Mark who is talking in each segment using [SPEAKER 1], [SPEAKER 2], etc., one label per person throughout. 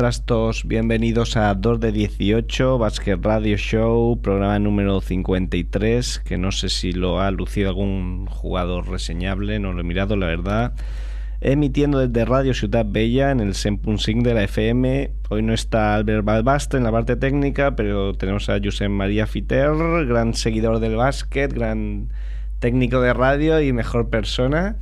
[SPEAKER 1] Trastos, bienvenidos a 2 de 18, Basket Radio Show, programa número 53, que no sé si lo ha lucido algún jugador reseñable, no lo he mirado la verdad. Emitiendo desde Radio Ciudad Bella en el 100.5 de la FM. Hoy no está Albert Balbastre en la parte técnica, pero tenemos a Josep María Fiter, gran seguidor del básquet, gran técnico de radio y mejor persona,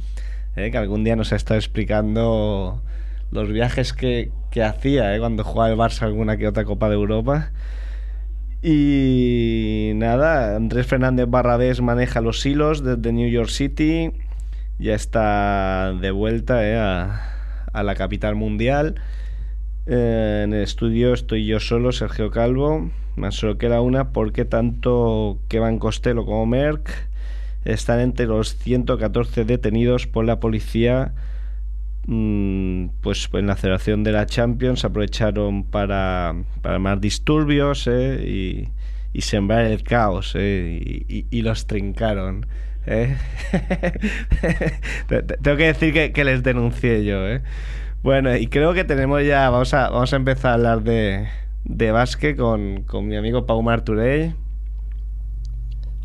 [SPEAKER 1] eh, que algún día nos ha estado explicando los viajes que, que hacía ¿eh? cuando jugaba el Barça alguna que otra Copa de Europa. Y nada, Andrés Fernández Barrabés maneja los hilos desde New York City. Ya está de vuelta ¿eh? a, a, la capital mundial. Eh, en el estudio estoy yo solo, Sergio Calvo. Más solo que la una porque tanto Kevin Costello como Merck están entre los 114 detenidos por la policía pues en la celebración de la Champions aprovecharon para, para más disturbios eh, y, y, sembrar el caos eh, y, y, los trincaron. Eh. Tengo que decir que, que, les denuncié yo. Bueno, y creo que tenemos ya, vamos a, vamos a empezar a hablar de, de básquet con, con mi amigo Pau Marturey.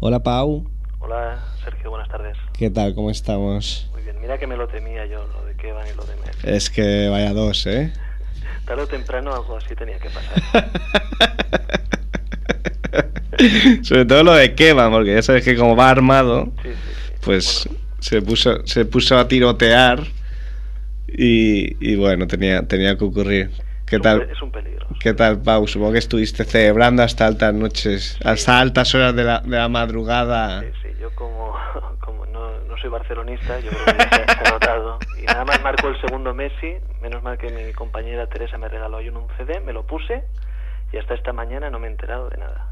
[SPEAKER 1] Hola Pau.
[SPEAKER 2] Hola Sergio, buenas tardes.
[SPEAKER 1] ¿Qué tal? ¿Cómo estamos?
[SPEAKER 2] Muy bien, mira que me lo temía yo, lo de Kevan y lo de Messi.
[SPEAKER 1] Es que vaya dos, ¿eh?
[SPEAKER 2] Tarde o temprano algo así tenía que pasar.
[SPEAKER 1] Sobre todo lo de Kevan, porque ya sabes que como va armado,
[SPEAKER 2] sí, sí, sí.
[SPEAKER 1] pues
[SPEAKER 2] Bueno.
[SPEAKER 1] se, puso, se puso a tirotear y, y bueno, tenía, tenía que ocurrir. ¿Qué
[SPEAKER 2] es
[SPEAKER 1] tal?
[SPEAKER 2] Un, es un peligro.
[SPEAKER 1] ¿Qué tal, Pau? Supongo que estuviste celebrando hasta altas noches, hasta altas horas de la, de la madrugada.
[SPEAKER 2] Sí, sí, yo como, soy barcelonista, yo creo que se, se, ha notado. Y nada más marcó el segundo Messi, menos mal que mi compañera Teresa me regaló hoy un CD, me lo puse y hasta esta mañana no me he enterado de nada.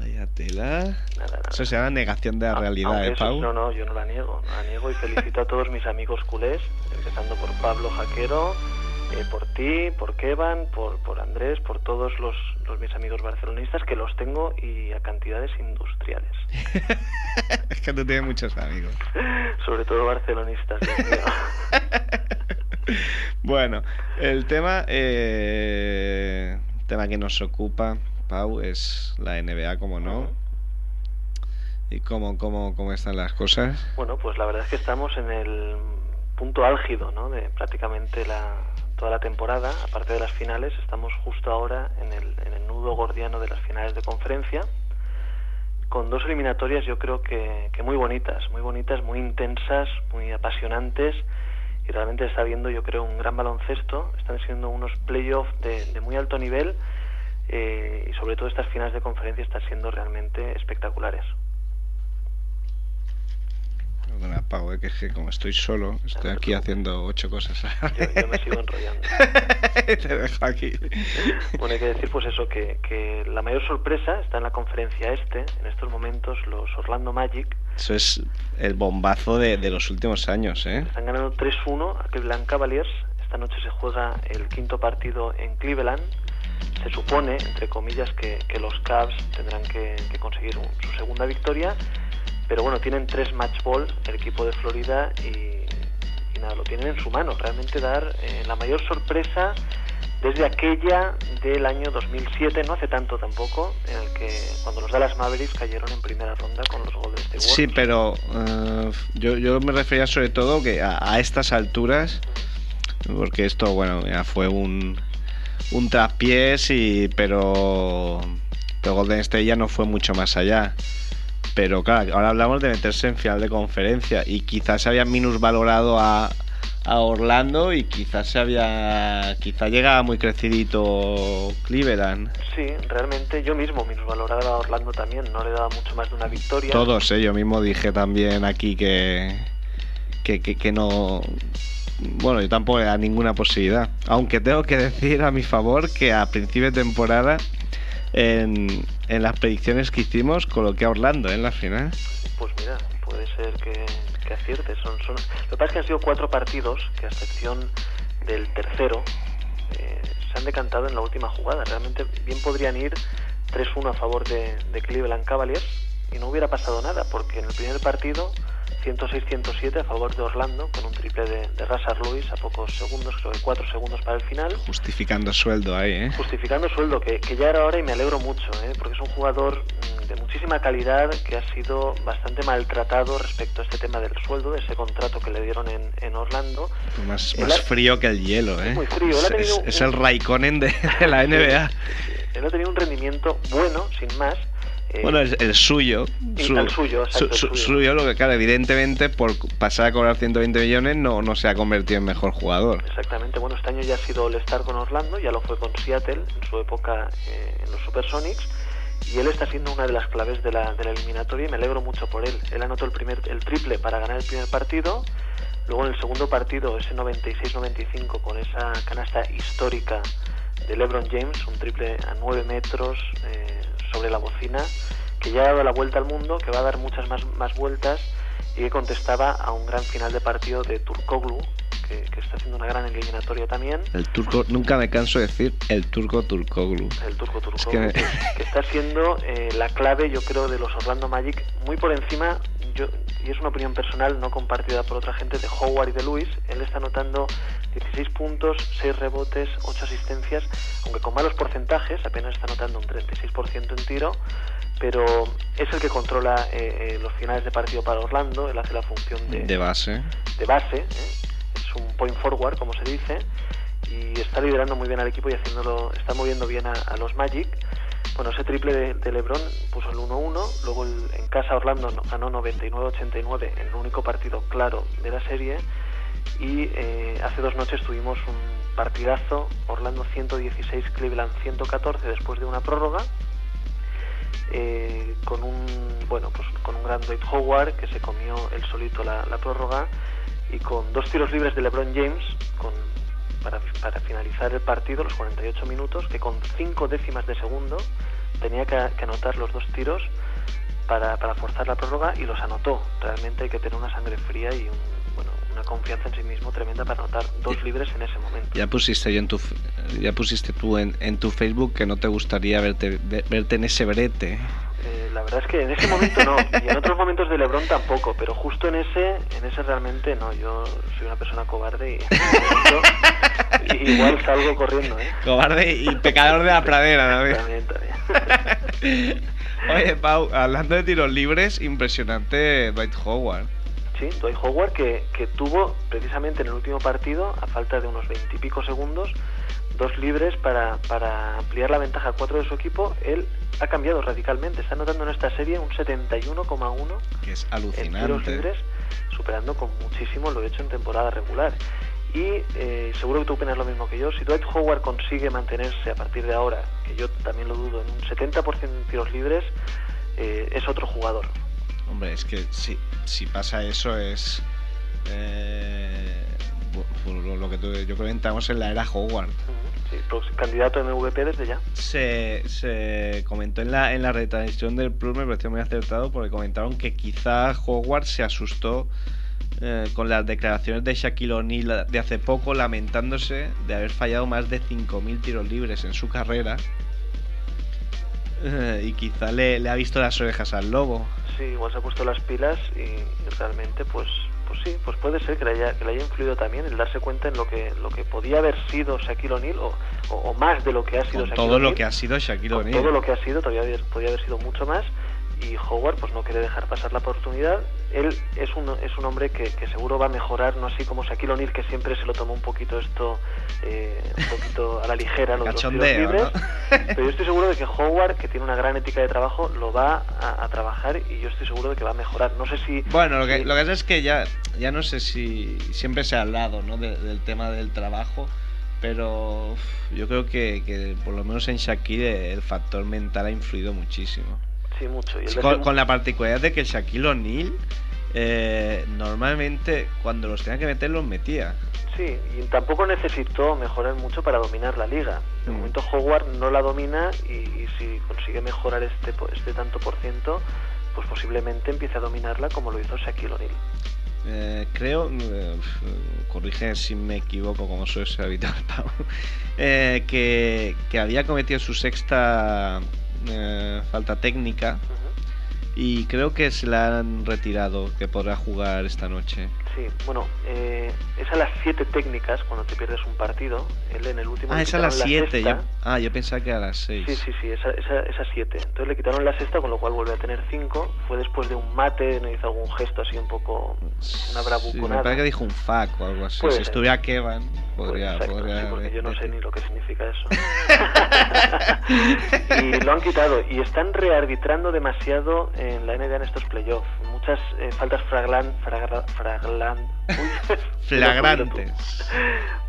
[SPEAKER 1] Vaya tela.
[SPEAKER 2] Nada, nada.
[SPEAKER 1] Eso se llama negación de la realidad, ¿eh,
[SPEAKER 2] eso,
[SPEAKER 1] Pau?
[SPEAKER 2] No, no, yo no la niego, no la niego y felicito a todos mis amigos culés, empezando por Pablo Jaquero, eh, por ti, por Kevan, por, por Andrés, por todos los, los, mis amigos barcelonistas, que los tengo y a cantidades industriales.
[SPEAKER 1] es que tú tienes muchos amigos.
[SPEAKER 2] Sobre todo barcelonistas,
[SPEAKER 1] bueno, el tema, eh, tema que nos ocupa, Pau, es la NBA, como no. ¿Y cómo, cómo, cómo están las cosas?
[SPEAKER 2] Bueno, pues la verdad es que estamos en el punto álgido, ¿no? De prácticamente la, toda la temporada, aparte de las finales, estamos justo ahora en el, en el nudo gordiano de las finales de conferencia, con dos eliminatorias yo creo que, que, muy bonitas, muy bonitas, muy intensas, muy apasionantes, y realmente está viendo yo creo un gran baloncesto, están siendo unos playoffs de, de, muy alto nivel, eh, y sobre todo estas finales de conferencia están siendo realmente espectaculares.
[SPEAKER 1] Bueno, Pau, eh, que es que como estoy solo, estoy aquí haciendo ocho cosas.
[SPEAKER 2] Yo, yo me sigo enrollando.
[SPEAKER 1] Te dejo aquí.
[SPEAKER 2] Bueno, hay que decir pues eso, que, que, la mayor sorpresa está en la conferencia este, en estos momentos los Orlando Magic.
[SPEAKER 1] Eso es el bombazo de, de los últimos años, ¿eh?
[SPEAKER 2] Están ganando 3-1 a Cleveland Cavaliers. Esta noche se juega el quinto partido en Cleveland. Se supone, entre comillas, que, que los Cavs tendrán que, que conseguir un, su segunda victoria pero bueno, tienen tres match ball el equipo de Florida y, nada, lo tienen en su mano. Realmente dar eh, la mayor sorpresa desde aquella del año 2007, no hace tanto tampoco, en el que cuando los Dallas Mavericks cayeron en primera ronda con los Golden State Warriors.
[SPEAKER 1] Sí, pero uh, yo, yo, me refería sobre todo que a, a, estas alturas, porque esto, bueno, ya fue un, un traspiés, y, pero, pero Golden State ya no fue mucho más allá pero claro, ahora hablamos de meterse en final de conferencia y quizás se había minusvalorado a, a Orlando y quizás se había quizás llegaba muy crecidito Cleveland.
[SPEAKER 2] Sí, realmente yo mismo valoraba a Orlando también, no le daba mucho más de una victoria.
[SPEAKER 1] Todos, ¿eh? yo mismo dije también aquí que, que, que, no... Bueno, yo tampoco le da ninguna posibilidad. Aunque tengo que decir a mi favor que a principio de temporada en, en las predicciones que hicimos coloqué a Orlando ¿eh? en la final.
[SPEAKER 2] Pues mira, puede ser que, que acierte. Son, son... Lo que pasa es que han sido cuatro partidos que, a excepción del tercero, eh, se han decantado en la última jugada. Realmente bien podrían ir 3-1 a favor de, de, Cleveland Cavaliers y no hubiera pasado nada, porque en el primer partido 106-107 a favor de Orlando con un triple de, de Russell Lewis a pocos segundos, creo que 4 segundos para el final.
[SPEAKER 1] Justificando sueldo ahí, ¿eh?
[SPEAKER 2] Justificando sueldo, que, que ya era hora y me alegro mucho, ¿eh? porque es un jugador de muchísima calidad que ha sido bastante maltratado respecto a este tema del sueldo, de ese contrato que le dieron en, en Orlando.
[SPEAKER 1] Más, más frío que el hielo, ¿eh?
[SPEAKER 2] muy frío.
[SPEAKER 1] Es, el Raikkonen de, la NBA.
[SPEAKER 2] Él ha tenido un rendimiento bueno, sin más.
[SPEAKER 1] Eh, bueno, el, el suyo.
[SPEAKER 2] Su, el suyo, exacto,
[SPEAKER 1] su, suyo. lo que claro, evidentemente por pasar a cobrar 120 millones no, no se ha convertido en mejor jugador.
[SPEAKER 2] Exactamente, bueno, este año ya ha sido All-Star con Orlando, ya lo fue con Seattle en su época eh, en los Supersonics y él está siendo una de las claves de la, de la eliminatoria y me alegro mucho por él. Él anotó el, primer, el triple para ganar el primer partido, luego en el segundo partido ese 96-95 con esa canasta histórica de LeBron James, un triple a 9 metros eh, sobre la bocina, que ya ha dado la vuelta al mundo, que va a dar muchas más, más vueltas y que contestaba a un gran final de partido de Turkoglu, que, está haciendo una gran eliminatoria también.
[SPEAKER 1] El turco, nunca me canso de decir el turco Turkoglu.
[SPEAKER 2] El turco Turkoglu, que... está siendo eh, la clave, yo creo, de los Orlando Magic, muy por encima, yo, y es una opinión personal, no compartida por otra gente, de Howard y de Lewis. Él está anotando 16 puntos, 6 rebotes, 8 asistencias, aunque con malos porcentajes, apenas está anotando un 36% en tiro pero es el que controla eh, eh, los finales de partido para Orlando, él hace la función de,
[SPEAKER 1] de base.
[SPEAKER 2] De base, ¿eh? un point forward, como se dice, y está liderando muy bien al equipo y haciéndolo, está moviendo bien a, los Magic. Bueno, ese triple de, LeBron puso el 1-1, luego en casa Orlando ganó 99-89 en el único partido claro de la serie y eh, hace dos noches tuvimos un partidazo, Orlando 116, Cleveland 114 después de una prórroga. Eh, con un bueno pues con un gran Dwight Howard que se comió el solito la, la prórroga y con dos tiros libres de LeBron James con, para, para, finalizar el partido, los 48 minutos, que con cinco décimas de segundo tenía que, anotar los dos tiros para, para, forzar la prórroga y los anotó. Realmente hay que tener una sangre fría y bueno, una confianza en sí mismo tremenda para anotar dos libres en ese momento.
[SPEAKER 1] Ya pusiste en tu ya pusiste tú en, en tu Facebook que no te gustaría verte verte en ese brete.
[SPEAKER 2] Eh, la verdad es que en ese momento no, y en otros momentos de LeBron tampoco, pero justo en ese, en ese realmente no. Yo soy una persona cobarde y, igual salgo corriendo. ¿eh?
[SPEAKER 1] Cobarde y pecador de la pradera,
[SPEAKER 2] También, también.
[SPEAKER 1] Oye, Pau, hablando de tiros libres, impresionante Dwight Howard.
[SPEAKER 2] Sí, Dwight Howard que, que tuvo precisamente en el último partido, a falta de unos veintipico segundos, dos libres para, para ampliar la ventaja a cuatro de su equipo, él ha cambiado radicalmente. Está anotando en esta serie un 71,1
[SPEAKER 1] que es alucinante.
[SPEAKER 2] en tiros libres, superando con muchísimo lo hecho en temporada regular. Y eh, seguro que tú opinas lo mismo que yo. Si Dwight Howard consigue mantenerse a partir de ahora, que yo también lo dudo, en un 70% de tiros libres, eh, es otro jugador.
[SPEAKER 1] Hombre, es que si, si pasa eso es... Eh, lo que tú, yo comentamos en la era Howard.
[SPEAKER 2] Sí, pues, candidato a MVP desde ya.
[SPEAKER 1] Se, se comentó en la, en la retransmisión del Plus, me pareció muy acertado, porque comentaron que quizá Howard se asustó eh, con las declaraciones de Shaquille O'Neal de hace poco, lamentándose de haber fallado más de 5.000 tiros libres en su carrera. Eh, y quizá le, le, ha visto las orejas al lobo.
[SPEAKER 2] Sí, igual se ha puesto las pilas y realmente pues pues sí, pues puede ser que le haya, que le haya influido también el darse cuenta en lo que, lo que podía haber sido Shaquille O'Neal o, o, más de lo que ha sido
[SPEAKER 1] Shaquille Todo lo que ha sido Shaquille O'Neal.
[SPEAKER 2] Todo lo que ha sido, todavía podía haber sido mucho más y Howard pues no quiere dejar pasar la oportunidad. Él es un, es un hombre que, que seguro va a mejorar, no así como Shaquille O'Neal que siempre se lo tomó un poquito esto, eh, un poquito a la ligera, los,
[SPEAKER 1] Cachondeo,
[SPEAKER 2] libres.
[SPEAKER 1] ¿no?
[SPEAKER 2] Pero yo estoy seguro de que Howard, que tiene una gran ética de trabajo, lo va a, a trabajar y yo estoy seguro de que va a mejorar. No sé si...
[SPEAKER 1] Bueno, lo que, lo que pasa es que ya, ya no sé si siempre se ha hablado ¿no? de- del tema del trabajo, pero yo creo que, que por lo menos en Shaquille el factor mental ha influido muchísimo.
[SPEAKER 2] Sí, mucho. Y el
[SPEAKER 1] Con, la particularidad de que Shaquille O'Neal eh, normalmente cuando los tenía que meter los metía.
[SPEAKER 2] Sí, y tampoco necesitó mejorar mucho para dominar la liga. De
[SPEAKER 1] Mm.
[SPEAKER 2] momento Howard no la domina y, y si consigue mejorar este, este tanto por ciento, pues posiblemente empiece a dominarla como lo hizo Shaquille O'Neal.
[SPEAKER 1] Eh, creo, eh, corrige si me equivoco, como ser habitual, eh, que, que había cometido su sexta eh, falta técnica y creo que se la han retirado, que podrá jugar esta noche.
[SPEAKER 2] Sí, bueno, eh, es a las 7 técnicas cuando te pierdes un partido. Él en el último
[SPEAKER 1] Ah, es a las
[SPEAKER 2] quitaron
[SPEAKER 1] 7.
[SPEAKER 2] sexta.
[SPEAKER 1] Ah, yo pensaba que a las 6.
[SPEAKER 2] Sí, sí, sí, esa, esa, esa siete. Entonces le quitaron la sexta, con lo cual vuelve a tener cinco. Fue después de un mate, no hizo algún gesto así un poco, una
[SPEAKER 1] Sí, me
[SPEAKER 2] bravuconada.
[SPEAKER 1] parece que dijo un fuck o algo así.
[SPEAKER 2] Puede
[SPEAKER 1] si estuviera Kevan, podría.
[SPEAKER 2] Pues, exacto,
[SPEAKER 1] podría
[SPEAKER 2] sí, porque yo no sé ni lo que significa eso. y lo han quitado y están rearbitrando demasiado en la NBA en estos playoffs. Muchas eh, faltas flagran, fragra- uy,
[SPEAKER 1] Flagrantes.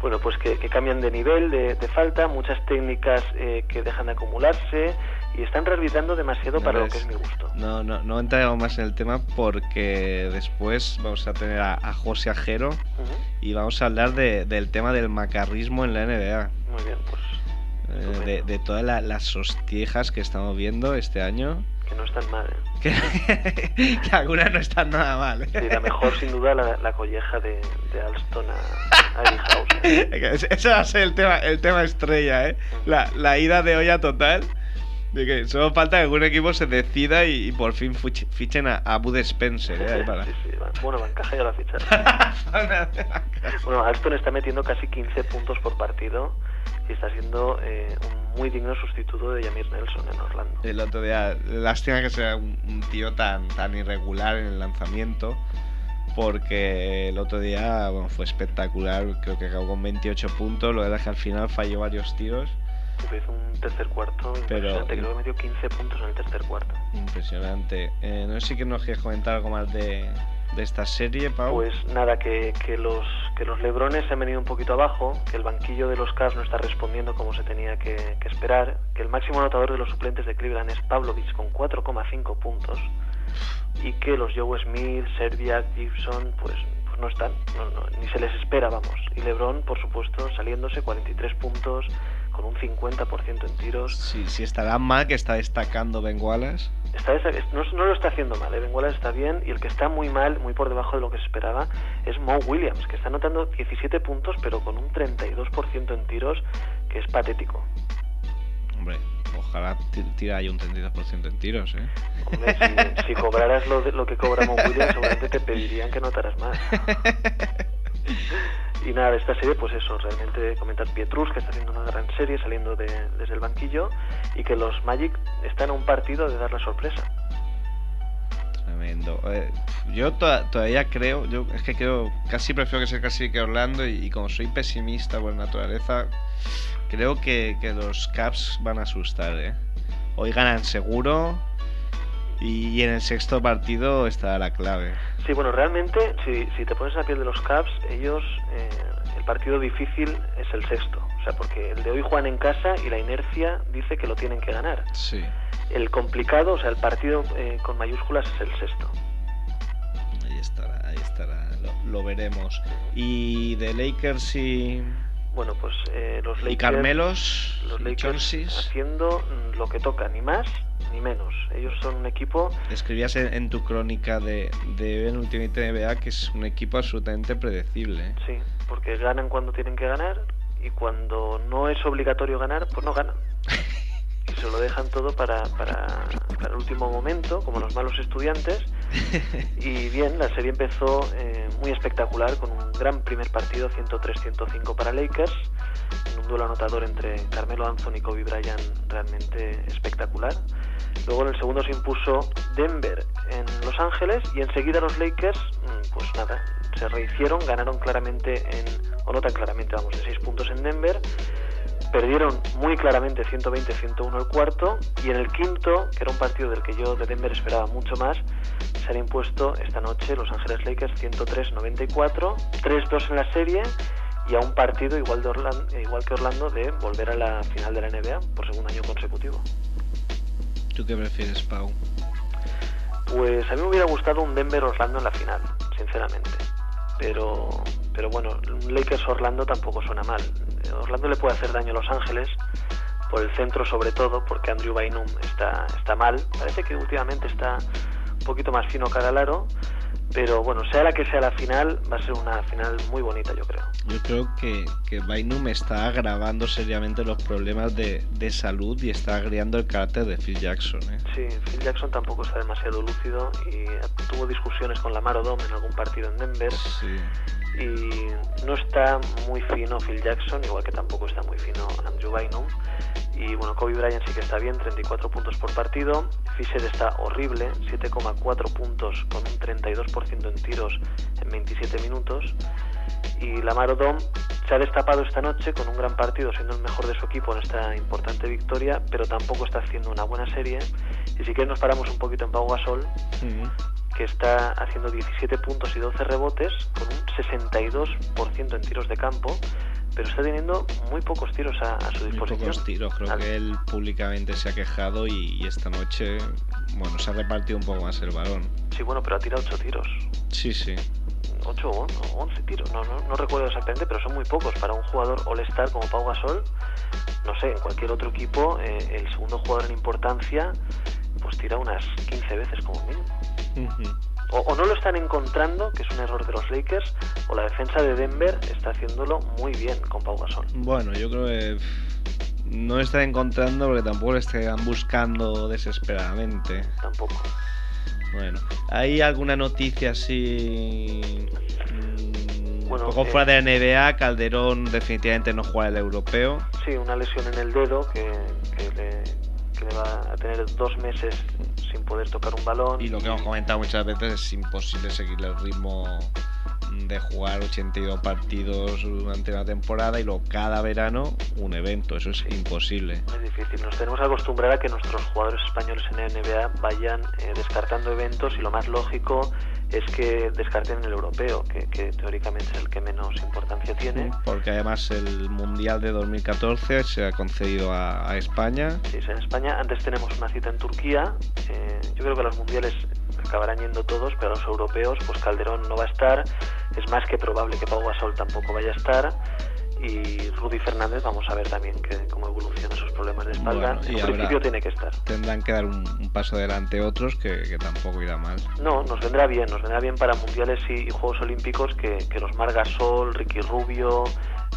[SPEAKER 2] Bueno, pues que, que cambian de nivel de, de falta, muchas técnicas eh, que dejan de acumularse y están rearbitrando demasiado para lo que es mi gusto.
[SPEAKER 1] No, no, no entraremos más en el tema porque después vamos a tener a, a José Ajero y vamos a hablar de- del tema del macarrismo en la NBA.
[SPEAKER 2] Muy bien, pues
[SPEAKER 1] eh, de, todas la- las hostiejas que estamos viendo este año.
[SPEAKER 2] Que no están mal. ¿eh?
[SPEAKER 1] Que, que algunas no están nada mal. ¿eh?
[SPEAKER 2] Sí, la mejor sin duda la, la colleja de, de Alston a, a House. ¿eh?
[SPEAKER 1] Ese va a ser el tema, el tema estrella, ¿eh? La, la ida de olla total. De que solo falta que algún equipo se decida y, y por fin fichen a, a Bud Spencer, ¿eh? Para-
[SPEAKER 2] Sí, sí, va- bueno, Bancaja ya lo ha fichado. Bueno, Alston está metiendo casi 15 puntos por partido y está siendo eh, un muy digno sustituto de Yamir Nelson en Orlando.
[SPEAKER 1] El otro día, lástima que sea un, un tío tan, tan irregular en el lanzamiento, porque el otro día bueno, fue espectacular, creo que acabó con 28 puntos, lo es que al final falló varios tiros,
[SPEAKER 2] Hizo un tercer cuarto impresionante, creo que metió 15 puntos en el tercer cuarto.
[SPEAKER 1] impresionante. Eh, no sé si nos quieres comentar algo más de, de esta serie, Pau.
[SPEAKER 2] Pues nada, que, que los que los Lebrones se han venido un poquito abajo, que el banquillo de los Cavs no está respondiendo como se tenía que, esperar, que el máximo anotador de los suplentes de Cleveland es Pavlovich con 4,5 puntos y que los Joe Smith, Serbiak, Gibson, pues, pues no están, no, ni se les espera, vamos. Y LeBron, por supuesto, saliéndose 43 puntos con un 50% en tiros.
[SPEAKER 1] Si, si estará mal que está destacando Ben Wallace.
[SPEAKER 2] Está no, no lo está haciendo mal, ¿eh? Ben Wallace está bien y el que está muy mal, muy por debajo de lo que se esperaba, es Mo Williams, que está anotando 17 puntos pero con un 32% en tiros, que es patético.
[SPEAKER 1] Hombre, ojalá ti- tira ahí un 32% en tiros, ¿eh?
[SPEAKER 2] Hombre, si, si cobraras lo, de- lo que cobra Mo Williams, seguramente te pedirían que notaras más. Y nada, esta serie, pues eso, realmente comentar Pietrus, que está haciendo una gran serie saliendo de- desde el banquillo, y que los Magic están a un partido de dar la sorpresa.
[SPEAKER 1] Tremendo. Eh, yo to- todavía creo, yo es que creo, casi prefiero que sea casi que Orlando y, y como soy pesimista por naturaleza, creo que, que los Caps van a asustar, ¿eh? Hoy ganan seguro y en el sexto partido está la clave.
[SPEAKER 2] Sí, bueno, realmente, si, si te pones a la piel de los Cavs, ellos, eh, el partido difícil es el sexto. O sea, porque el de hoy juegan en casa y la inercia dice que lo tienen que ganar.
[SPEAKER 1] Sí.
[SPEAKER 2] El complicado, o sea, el partido eh, con mayúsculas es el sexto.
[SPEAKER 1] Ahí estará, ahí estará, lo, lo veremos. Y de Lakers y,
[SPEAKER 2] Bueno, pues eh, los Lakers...
[SPEAKER 1] y Carmelos,
[SPEAKER 2] Los Lakers haciendo mm, lo que toca, ni más ni menos. Ellos son un equipo
[SPEAKER 1] Escribías en, en tu crónica de, de en Ultimate NBA que es un equipo absolutamente predecible. ¿eh?
[SPEAKER 2] Sí, porque ganan cuando tienen que ganar y cuando no es obligatorio ganar, pues no ganan. Y se lo dejan todo para, para, para el último momento, como los malos estudiantes. Y bien, la serie empezó eh, muy espectacular con un gran primer partido, 103-105 para Lakers, en un duelo anotador entre Carmelo Anthony y Kobe Bryant realmente espectacular. Luego en el segundo se impuso Denver en Los Ángeles y enseguida los Lakers, mm, pues nada, se rehicieron, ganaron claramente en, o no tan claramente, vamos, de 6 puntos en Denver, perdieron muy claramente 120-101 el cuarto y en el quinto, que era un partido del que yo de Denver esperaba mucho más, se han impuesto esta noche Los Ángeles Lakers 103-94, 3-2 en la serie y a un partido igual, de Orlando, igual que Orlando de volver a la final de la NBA por segundo año consecutivo.
[SPEAKER 1] ¿Tú qué prefieres, Pau?
[SPEAKER 2] Pues a mí me hubiera gustado un Denver-Orlando en la final, sinceramente. Pero, pero bueno, un Lakers-Orlando tampoco suena mal. Orlando le puede hacer daño a Los Ángeles, por el centro sobre todo, porque Andrew Bynum está, está mal. Parece que últimamente está un poquito más fino cara al aro, pero bueno, sea la que sea la final, va a ser una final muy bonita, yo creo.
[SPEAKER 1] Yo creo que, que Bainum está agravando seriamente los problemas de, de, salud y está agriando el carácter de Phil Jackson. ¿eh?
[SPEAKER 2] Sí, Phil Jackson tampoco está demasiado lúcido y tuvo discusiones con Lamar Odom en algún partido en Denver.
[SPEAKER 1] Sí.
[SPEAKER 2] Y no está muy fino Phil Jackson, igual que tampoco está muy fino Andrew Bynum. Y bueno, Kobe Bryant sí que está bien, 34 puntos por partido. Fisher está horrible, 7,4 puntos con un 32% en tiros en 27 minutos. Y Lamar Odom se ha destapado esta noche con un gran partido, siendo el mejor de su equipo en esta importante victoria, pero tampoco está haciendo una buena serie. Y si quieres nos paramos un poquito en Pau Gasol, uh -huh. que está haciendo 17 puntos y 12 rebotes, con un 62% en tiros de campo pero está teniendo muy pocos tiros a, a su disposición.
[SPEAKER 1] Muy pocos tiros, creo
[SPEAKER 2] Al...
[SPEAKER 1] que él públicamente se ha quejado y, y, esta noche, bueno, se ha repartido un poco más el balón.
[SPEAKER 2] Sí, bueno, pero ha tirado 8 tiros.
[SPEAKER 1] Sí, sí.
[SPEAKER 2] 8 o 11 tiros, no, no, no, recuerdo exactamente, pero son muy pocos para un jugador all-star como Pau Gasol. No sé, en cualquier otro equipo, eh, el segundo jugador en importancia, pues tira unas 15 veces como mínimo.
[SPEAKER 1] Uh -huh.
[SPEAKER 2] O, o, no lo están encontrando, que es un error de los Lakers, o la defensa de Denver está haciéndolo muy bien con Pau Gasol.
[SPEAKER 1] Bueno, yo creo que no están encontrando porque tampoco lo están buscando desesperadamente.
[SPEAKER 2] Tampoco.
[SPEAKER 1] Bueno, ¿hay alguna noticia así
[SPEAKER 2] bueno,
[SPEAKER 1] un poco
[SPEAKER 2] eh,
[SPEAKER 1] fuera de la NBA? Calderón definitivamente no juega el europeo.
[SPEAKER 2] Sí, una lesión en el dedo que, que, le, que le va a tener dos meses sin poder tocar un balón.
[SPEAKER 1] Y lo que hemos comentado muchas veces es imposible seguir el ritmo de jugar 82 partidos durante una temporada y luego cada verano un evento, eso es imposible.
[SPEAKER 2] Es difícil, nos tenemos que acostumbrar a que nuestros jugadores españoles en la NBA vayan eh, descartando eventos y lo más lógico es que descarten el europeo, que, que, teóricamente es el que menos importancia tiene.
[SPEAKER 1] Porque además el Mundial de 2014 se ha concedido a, a España.
[SPEAKER 2] Sí, es en España. Antes tenemos una cita en Turquía. Eh, yo creo que los mundiales acabarán yendo todos, pero los europeos, pues Calderón no va a estar. Es más que probable que Pau Gasol tampoco vaya a estar y Rudy Fernández vamos a ver también que, cómo evolucionan sus problemas de espalda.
[SPEAKER 1] Bueno,
[SPEAKER 2] en principio
[SPEAKER 1] habrá,
[SPEAKER 2] tiene que estar.
[SPEAKER 1] Tendrán que dar un, un paso adelante otros que, que, tampoco irá mal.
[SPEAKER 2] No, nos vendrá bien, nos vendrá bien para mundiales y, y Juegos Olímpicos que, que los Margasol, Ricky Rubio,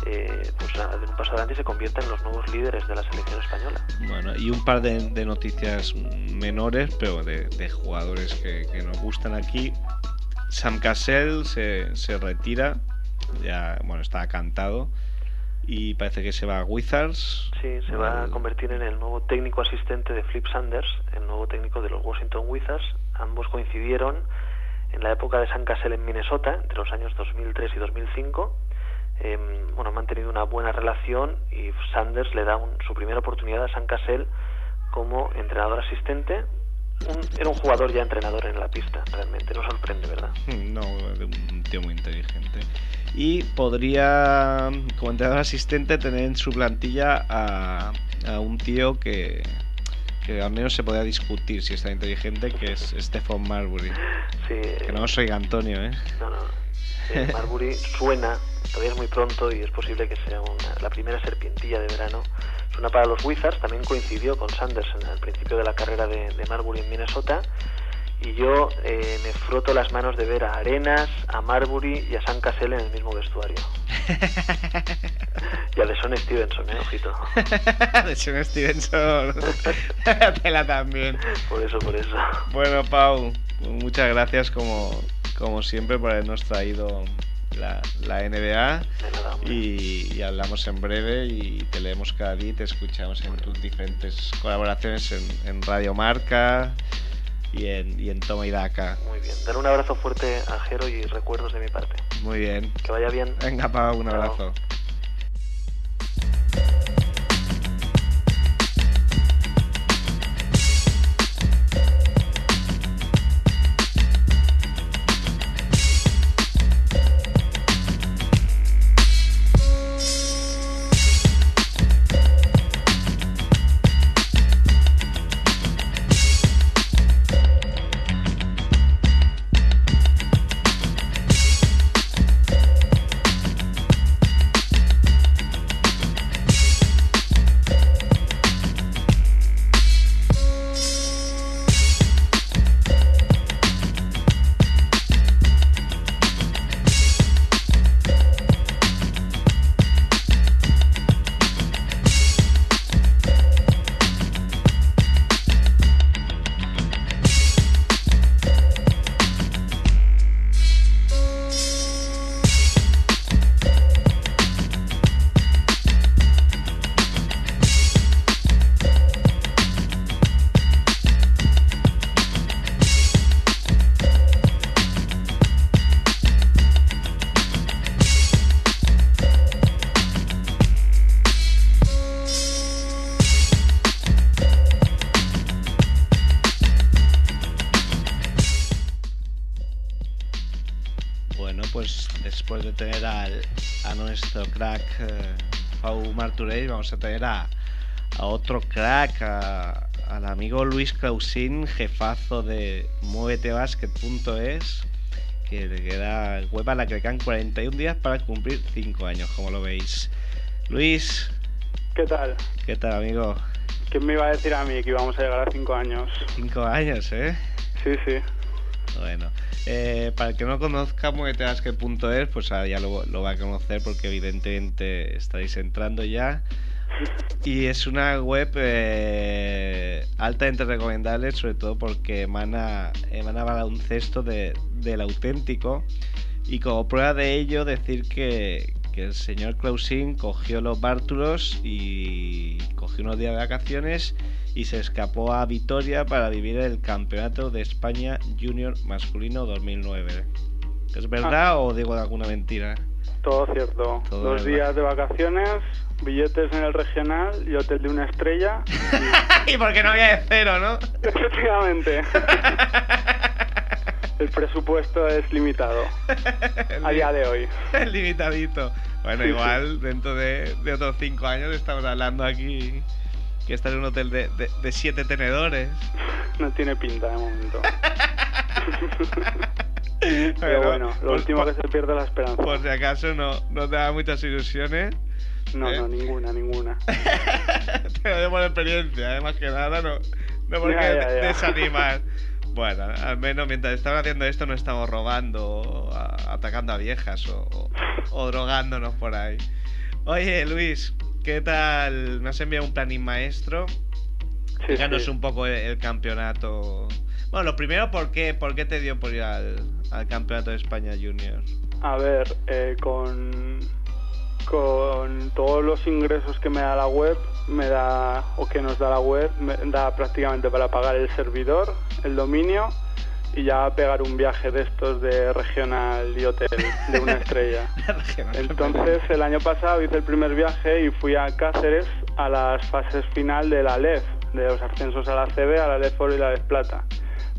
[SPEAKER 2] eh, pues de un paso adelante se conviertan en los nuevos líderes de la selección española.
[SPEAKER 1] Bueno, y un par de, de noticias menores, pero de, de jugadores que, que, nos gustan aquí. Sam Cassell se, se retira, ya bueno, está cantado y parece que se va a Wizards.
[SPEAKER 2] Sí, se va a convertir en el nuevo técnico asistente de Flip Sanders, el nuevo técnico de los Washington Wizards. Ambos coincidieron en la época de San Cassell en Minnesota, entre los años 2003 y 2005. Eh, bueno, han mantenido una buena relación y Sanders le da un, su primera oportunidad a San Cassell como entrenador asistente. Un, era un jugador ya entrenador en la pista, realmente, no sorprende, ¿verdad?
[SPEAKER 1] No, un tío muy inteligente y podría, como entrenador asistente, tener en su plantilla a, a un tío que, que, al menos se podría discutir si está inteligente, que es Stephen Marbury.
[SPEAKER 2] Sí,
[SPEAKER 1] que no soy Antonio, ¿eh?
[SPEAKER 2] No, no. Sí, Marbury suena, todavía es muy pronto y es posible que sea una, la primera serpientilla de verano. Suena para los Wizards, también coincidió con Sanderson al principio de la carrera de, de Marbury en Minnesota y yo eh, me froto las manos de ver a Arenas, a Marbury y a San Cassell en el mismo vestuario. y a Deson Stevenson, ¿eh? Ojito.
[SPEAKER 1] Deson Stevenson. Tela también.
[SPEAKER 2] Por eso, por eso.
[SPEAKER 1] Bueno, Pau, muchas gracias como, como siempre por habernos traído la, NBA. y, hablamos en breve y te leemos cada día y te escuchamos en tus diferentes colaboraciones en, Radio Marca y en, y en Toma y Daca.
[SPEAKER 2] Muy bien. Dar un abrazo fuerte a Jero y recuerdos de mi parte.
[SPEAKER 1] Muy bien.
[SPEAKER 2] Que vaya bien.
[SPEAKER 1] Venga, Pau, un abrazo. Vamos a tener a, otro crack, al amigo Luis Clausín, jefazo de muevetebasket.es, que le queda web a la que le quedan 41 días para cumplir 5 años, como lo veis. Luis.
[SPEAKER 3] ¿Qué tal?
[SPEAKER 1] ¿Qué tal, amigo?
[SPEAKER 3] ¿Quién me iba a decir a mí que íbamos a llegar a 5 años?
[SPEAKER 1] 5 años, ¿eh?
[SPEAKER 3] Sí, sí.
[SPEAKER 1] Bueno, eh, para el que no conozca muevetebasket.es, pues ya lo, va a conocer porque evidentemente estaréis entrando ya. Y es una web eh, altamente recomendable, sobre todo porque emana, emana baloncesto de, del auténtico. Y como prueba de ello, decir que, que el señor Clausín cogió los bártulos y cogió unos días de vacaciones y se escapó a Vitoria para vivir el Campeonato de España Junior Masculino 2009. ¿Es verdad ah. o digo alguna mentira?
[SPEAKER 3] Todo cierto. Dos días de vacaciones, billetes en el regional y hotel de una estrella.
[SPEAKER 1] Y, porque no había de cero, ¿no?
[SPEAKER 3] Efectivamente. el presupuesto es limitado. a día de hoy.
[SPEAKER 1] Limitadito. Bueno, igual dentro de, otros cinco años estamos hablando aquí que está en un hotel de, de, siete tenedores.
[SPEAKER 3] No tiene pinta de momento. Pero, bueno, lo último que se pierde la esperanza.
[SPEAKER 1] Por si acaso no, no te da muchas ilusiones.
[SPEAKER 3] No, no, ¿Eh? ninguna, ninguna.
[SPEAKER 1] te lo digo por experiencia, además que nada, no, no porque desanimar. Bueno, al menos mientras estamos haciendo esto no estamos robando, atacando a viejas o, o, drogándonos por ahí. Oye, Luis, ¿qué tal? Me has enviado un planning maestro. Sí, un poco el, campeonato. Bueno, lo primero, ¿por qué, ¿por qué te dio por ir al, al campeonato de España Junior?
[SPEAKER 3] A ver, eh, con con todos los ingresos que me da la web, me da, o que nos da la web, me da prácticamente para pagar el servidor, el dominio y ya pegar un viaje de estos de regional y hotel de una estrella. Entonces el año pasado hice el primer viaje y fui a Cáceres a las fases final de la LEF, de los ascensos a la CB, a la LEF Oro y la LEF Plata.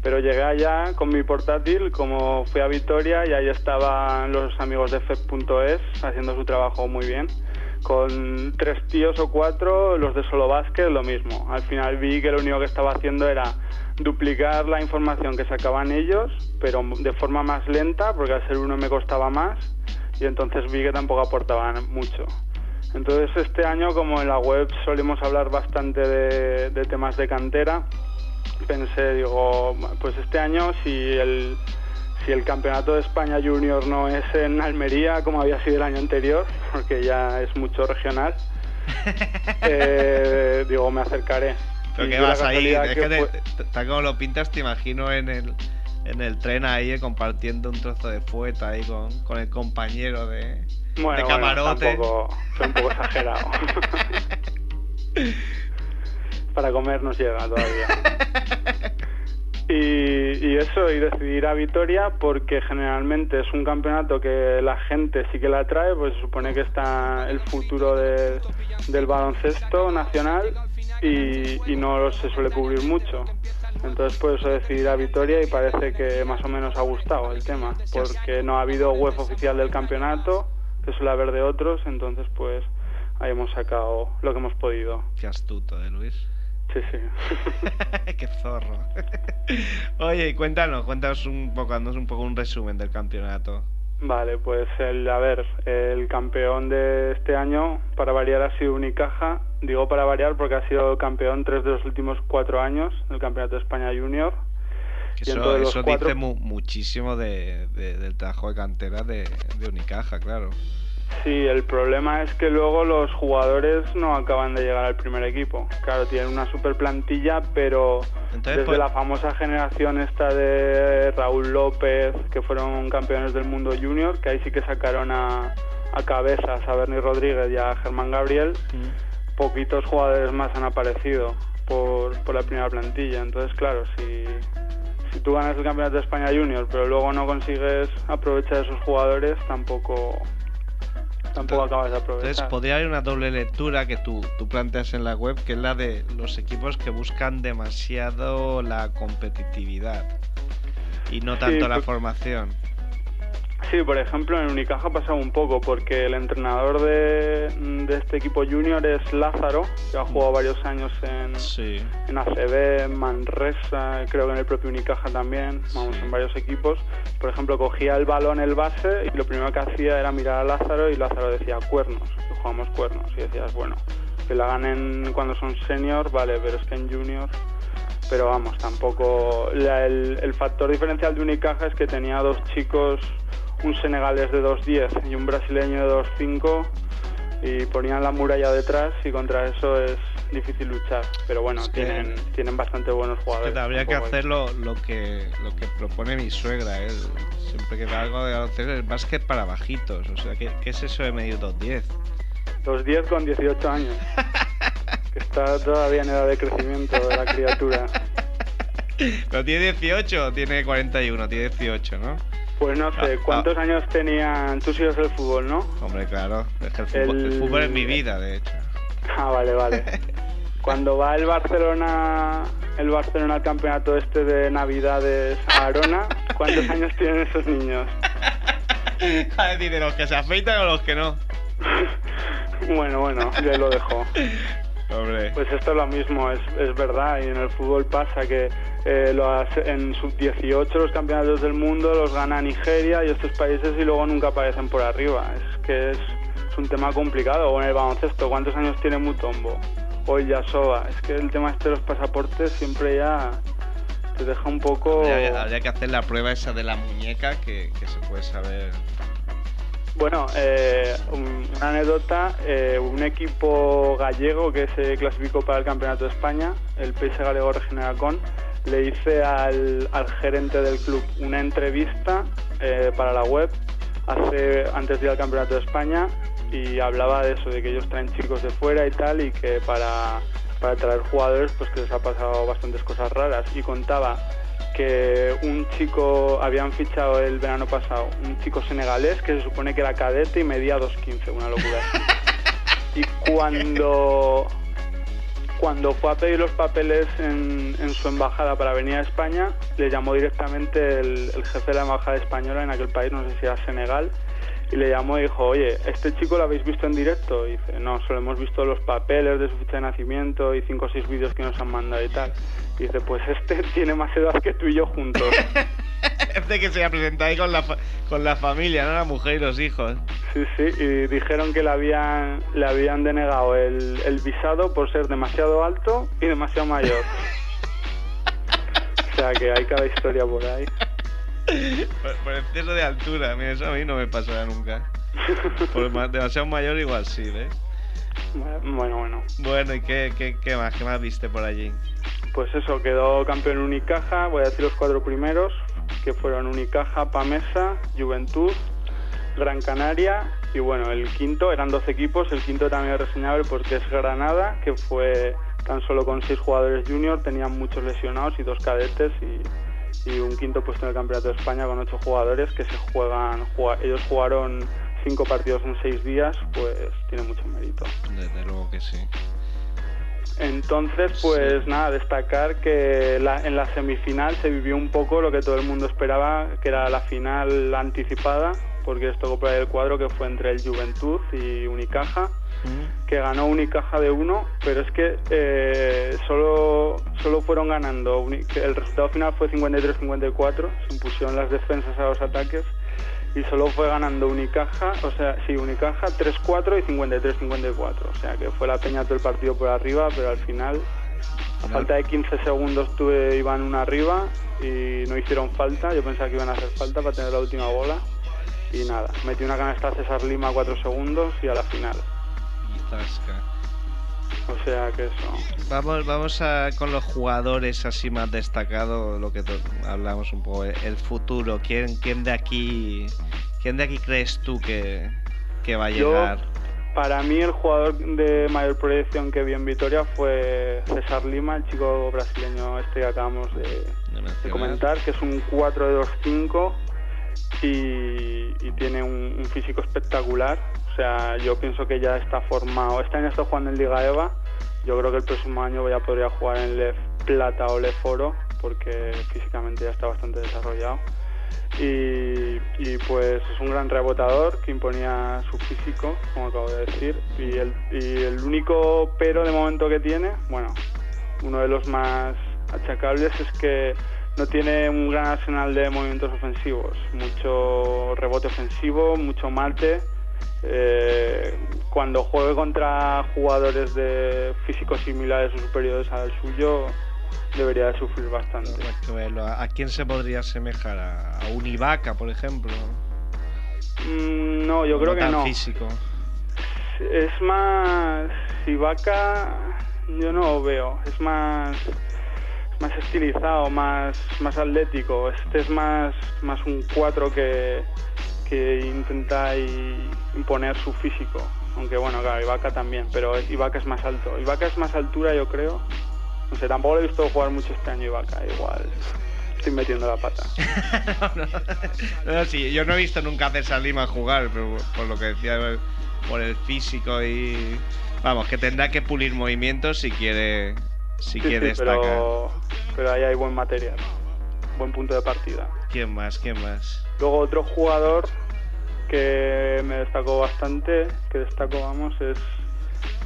[SPEAKER 3] Pero llegué allá con mi portátil, como fui a Vitoria y ahí estaban los amigos de FEP.es haciendo su trabajo muy bien. Con tres tíos o cuatro, los de Solo Básquet, lo mismo. Al final vi que lo único que estaba haciendo era duplicar la información que sacaban ellos, pero de forma más lenta, porque al ser uno me costaba más, y entonces vi que tampoco aportaban mucho. Entonces este año, como en la web solemos hablar bastante de, de temas de cantera, pensé, digo, pues este año si el, si el campeonato de España Junior no es en Almería como había sido el año anterior, porque ya es mucho regional, eh, digo, me acercaré.
[SPEAKER 1] Pero que vas ahí, es que, tal como lo pintas te imagino en el en el tren ahí compartiendo un trozo de fueta ahí con, con el compañero de,
[SPEAKER 3] Bueno,
[SPEAKER 1] de
[SPEAKER 3] bueno,
[SPEAKER 1] camarote.
[SPEAKER 3] tampoco, soy un poco exagerado. Para comer nos llega todavía. Y, y eso, y decidí ir a Vitoria porque generalmente es un campeonato que la gente sí que la trae, pues se supone que está el futuro de- del baloncesto nacional y, y no se suele cubrir mucho. Entonces por eso decidí a Vitoria y parece que más o menos ha gustado el tema, porque no ha habido web oficial del campeonato, que suele haber de otros, entonces pues ahí hemos sacado lo que hemos podido.
[SPEAKER 1] Qué astuto, ¿eh, Luis?
[SPEAKER 3] Sí, sí.
[SPEAKER 1] Qué zorro. Oye, y cuéntanos, cuéntanos un poco, haznos un poco un resumen del campeonato.
[SPEAKER 3] Vale, pues el, a ver, el campeón de este año, para variar, ha sido Unicaja. Digo para variar porque ha sido campeón tres de los últimos cuatro años del Campeonato de España Junior.
[SPEAKER 1] Que eso
[SPEAKER 3] cuatro-
[SPEAKER 1] dice mu- muchísimo de, de- del trabajo de cantera de, de Unicaja, claro.
[SPEAKER 3] Sí, el problema es que luego los jugadores no acaban de llegar al primer equipo. Claro, tienen una super plantilla, pero
[SPEAKER 1] Entonces,
[SPEAKER 3] desde
[SPEAKER 1] pues-
[SPEAKER 3] la famosa generación esta de Raúl López, que fueron campeones del mundo junior, que ahí sí que sacaron a, a cabezas a Bernie Rodríguez y a Germán Gabriel, poquitos jugadores más han aparecido por, por la primera plantilla. Entonces, claro, si, si tú ganas el campeonato de España junior, pero luego no consigues aprovechar esos jugadores, tampoco, tampoco acabas de aprovechar.
[SPEAKER 1] Entonces podría haber una doble lectura que tú, tú planteas en la web, que es la de los equipos que buscan demasiado la competitividad y no tanto la
[SPEAKER 3] pues-
[SPEAKER 1] formación.
[SPEAKER 3] Sí, por ejemplo, en Unicaja ha pasado un poco porque el entrenador de, de este equipo junior es Lázaro, que ha jugado varios años en,
[SPEAKER 1] Sí.
[SPEAKER 3] en ACB, en Manresa, creo que en el propio Unicaja también, vamos,
[SPEAKER 1] Sí.
[SPEAKER 3] en varios equipos. Por ejemplo, cogía el balón el base y lo primero que hacía era mirar a Lázaro y Lázaro decía cuernos, que jugamos cuernos. Y decías, bueno, que la ganen cuando son senior, vale, pero es que en junior... Pero vamos, tampoco... la- el, el factor diferencial de Unicaja es que tenía dos chicos, un senegalés de 2'10 y un brasileño de 2'5 y ponían la muralla detrás y contra eso es difícil luchar. Pero bueno,
[SPEAKER 1] Es que-
[SPEAKER 3] tienen, tienen bastante buenos
[SPEAKER 1] Que
[SPEAKER 3] jugadores.
[SPEAKER 1] habría que
[SPEAKER 3] tampoco hay-
[SPEAKER 1] hacer lo, lo que lo que propone mi suegra, ¿eh? siempre que da algo de hacer el básquet para bajitos. O sea, ¿qué, qué es eso de medir 2'10?
[SPEAKER 3] 2'10 con 18 años. que está todavía en edad de crecimiento de la criatura.
[SPEAKER 1] Pero tiene 18, tiene 41, tiene 18, ¿no?
[SPEAKER 3] Pues no sé,
[SPEAKER 1] Ah,
[SPEAKER 3] ¿cuántos años tenían? Tú sigues el fútbol, ¿no?
[SPEAKER 1] Hombre, claro, es que el fútbol, el
[SPEAKER 3] El-
[SPEAKER 1] fútbol es mi vida, de hecho.
[SPEAKER 3] Ah, vale, vale. Cuando va el Barcelona, el Barcelona al campeonato este de Navidades a Arona, ¿cuántos años tienen esos niños?
[SPEAKER 1] A decir, de los que se afeitan o los que no.
[SPEAKER 3] Bueno, bueno, ya lo dejo.
[SPEAKER 1] Hombre.
[SPEAKER 3] Pues esto es lo mismo, es, es verdad, y en el fútbol pasa que eh, los- en sub-18 los campeonatos del mundo los gana Nigeria y estos países y luego nunca aparecen por arriba. Es que es, es un tema complicado. O en el baloncesto, ¿cuántos años tiene Mutombo? O el Yasoba. Es que el tema este de los pasaportes siempre ya te deja un poco...
[SPEAKER 1] Habría, habría que hacer la prueba esa de la muñeca que, que se puede saber.
[SPEAKER 3] Bueno, eh, un- una anécdota, eh, un equipo gallego que se clasificó para el Campeonato de España, el PS Galego Regeneracon, le hice al, al gerente del club una entrevista eh, para la web hace antes de ir al Campeonato de España y hablaba de eso, de que ellos traen chicos de fuera y tal y que para, para traer jugadores pues que les ha pasado bastantes cosas raras y contaba que un chico, habían fichado el verano pasado, un chico senegalés que se supone que era cadete y medía 2.15, una locura. y cuando, cuando fue a pedir los papeles en, en su embajada para venir a España, le llamó directamente el, el jefe de la embajada española en aquel país, no sé si era Senegal, y le llamó y dijo, oye, ¿este chico lo habéis visto en directo? Y dice, no, solo hemos visto los papeles de su ficha de nacimiento y cinco o seis vídeos que nos han mandado y tal. Y dice, pues este tiene más edad que tú y yo juntos.
[SPEAKER 1] De que se presenta ahí con la, con la familia, ¿no? La mujer y los hijos.
[SPEAKER 3] Sí, sí, y dijeron que le habían, le habían denegado el, el visado por ser demasiado alto y demasiado mayor. O sea que hay cada historia por ahí.
[SPEAKER 1] Por, por exceso de altura, mira, eso a mí no me pasará nunca. Por ma- demasiado mayor igual sí, ¿ves?
[SPEAKER 3] Bueno, bueno.
[SPEAKER 1] Bueno, ¿y qué, qué, qué más? ¿Qué más viste por allí?
[SPEAKER 3] Pues eso, quedó campeón Unicaja, voy a decir los cuatro primeros. Que fueron Unicaja, Pamesa, Juventud, Gran Canaria y bueno, el quinto eran 12 equipos, el quinto también es reseñable porque es Granada, que fue tan solo con seis jugadores junior, tenían muchos lesionados y dos cadetes y, y un quinto puesto en el Campeonato de España con ocho jugadores que se juegan, ellos jugaron cinco partidos en seis días, pues tiene mucho mérito.
[SPEAKER 1] Desde luego que sí.
[SPEAKER 3] Entonces, pues
[SPEAKER 1] Sí.
[SPEAKER 3] nada, destacar que la- en la semifinal se vivió un poco lo que todo el mundo esperaba, que era la final anticipada, porque les tocó por el cuadro que fue entre el Juventud y Unicaja, que ganó Unicaja de uno, pero es que eh, solo, solo fueron ganando, el resultado final fue 53-54, se impusieron las defensas a los ataques y solo fue ganando Unicaja, o sea, sí, Unicaja 3-4 y 53-54, o sea que fue la peña todo el partido por arriba, pero al final, a falta de 15 segundos tuve, iban una arriba y no hicieron falta, yo pensaba que iban a hacer falta para tener la última bola. Y nada, metí una canasta a César Lima a 4 segundos y a la final,
[SPEAKER 1] Y tasca.
[SPEAKER 3] O sea que eso.
[SPEAKER 1] Vamos, vamos a, con los jugadores así más destacados, lo que hablamos un poco, eh, el futuro. ¿Quién, quién de aquí, quién de aquí crees tú que, que va a
[SPEAKER 3] Yo-
[SPEAKER 1] llegar?
[SPEAKER 3] Para mí el jugador de mayor proyección que vi en Vitoria fue César Lima, el chico brasileño este que acabamos de, comentar, que es un 4 de 2-5 y, y tiene un, un físico espectacular. O sea, yo pienso que ya está formado. Este año está jugando en Liga EVA. Yo creo que el próximo año ya podría jugar en LEF Plata o LEF Oro, porque físicamente ya está bastante desarrollado. Y, pues es un gran rebotador que imponía su físico, como acabo de decir. Y el, y el único pero de momento que tiene, bueno, uno de los más achacables es que no tiene un gran arsenal de movimientos ofensivos, mucho rebote ofensivo, mucho mate. Eh, cuando juegue contra jugadores de físicos similares o superiores al suyo, debería de sufrir bastante.
[SPEAKER 1] ¿A quién se podría asemejar? ¿A, un Ibaka, por ejemplo?
[SPEAKER 3] Mm, no, yo creo que
[SPEAKER 1] tan
[SPEAKER 3] no.
[SPEAKER 1] físico.
[SPEAKER 3] Es más. Ibaka, yo no lo veo. Es más. es más estilizado, más, más atlético. Este es más, más un 4 que, que intenta imponer su físico. Aunque bueno, claro, Ibaka también, pero Ibaka es más alto. Ibaka es más altura, yo creo. No sé, tampoco lo he visto jugar mucho este año Ibaka, igual. Estoy metiendo la pata.
[SPEAKER 1] no, no. No, sí, yo no he visto nunca a César Lima jugar, pero por lo que decía, por el físico y. Vamos, que tendrá que pulir movimientos si quiere, si
[SPEAKER 3] Sí,
[SPEAKER 1] quiere
[SPEAKER 3] sí,
[SPEAKER 1] destacar.
[SPEAKER 3] pero, pero ahí hay buen material. Buen punto de partida.
[SPEAKER 1] ¿Quién más? ¿Quién más?
[SPEAKER 3] Luego otro jugador que me destacó bastante, que destaco vamos, es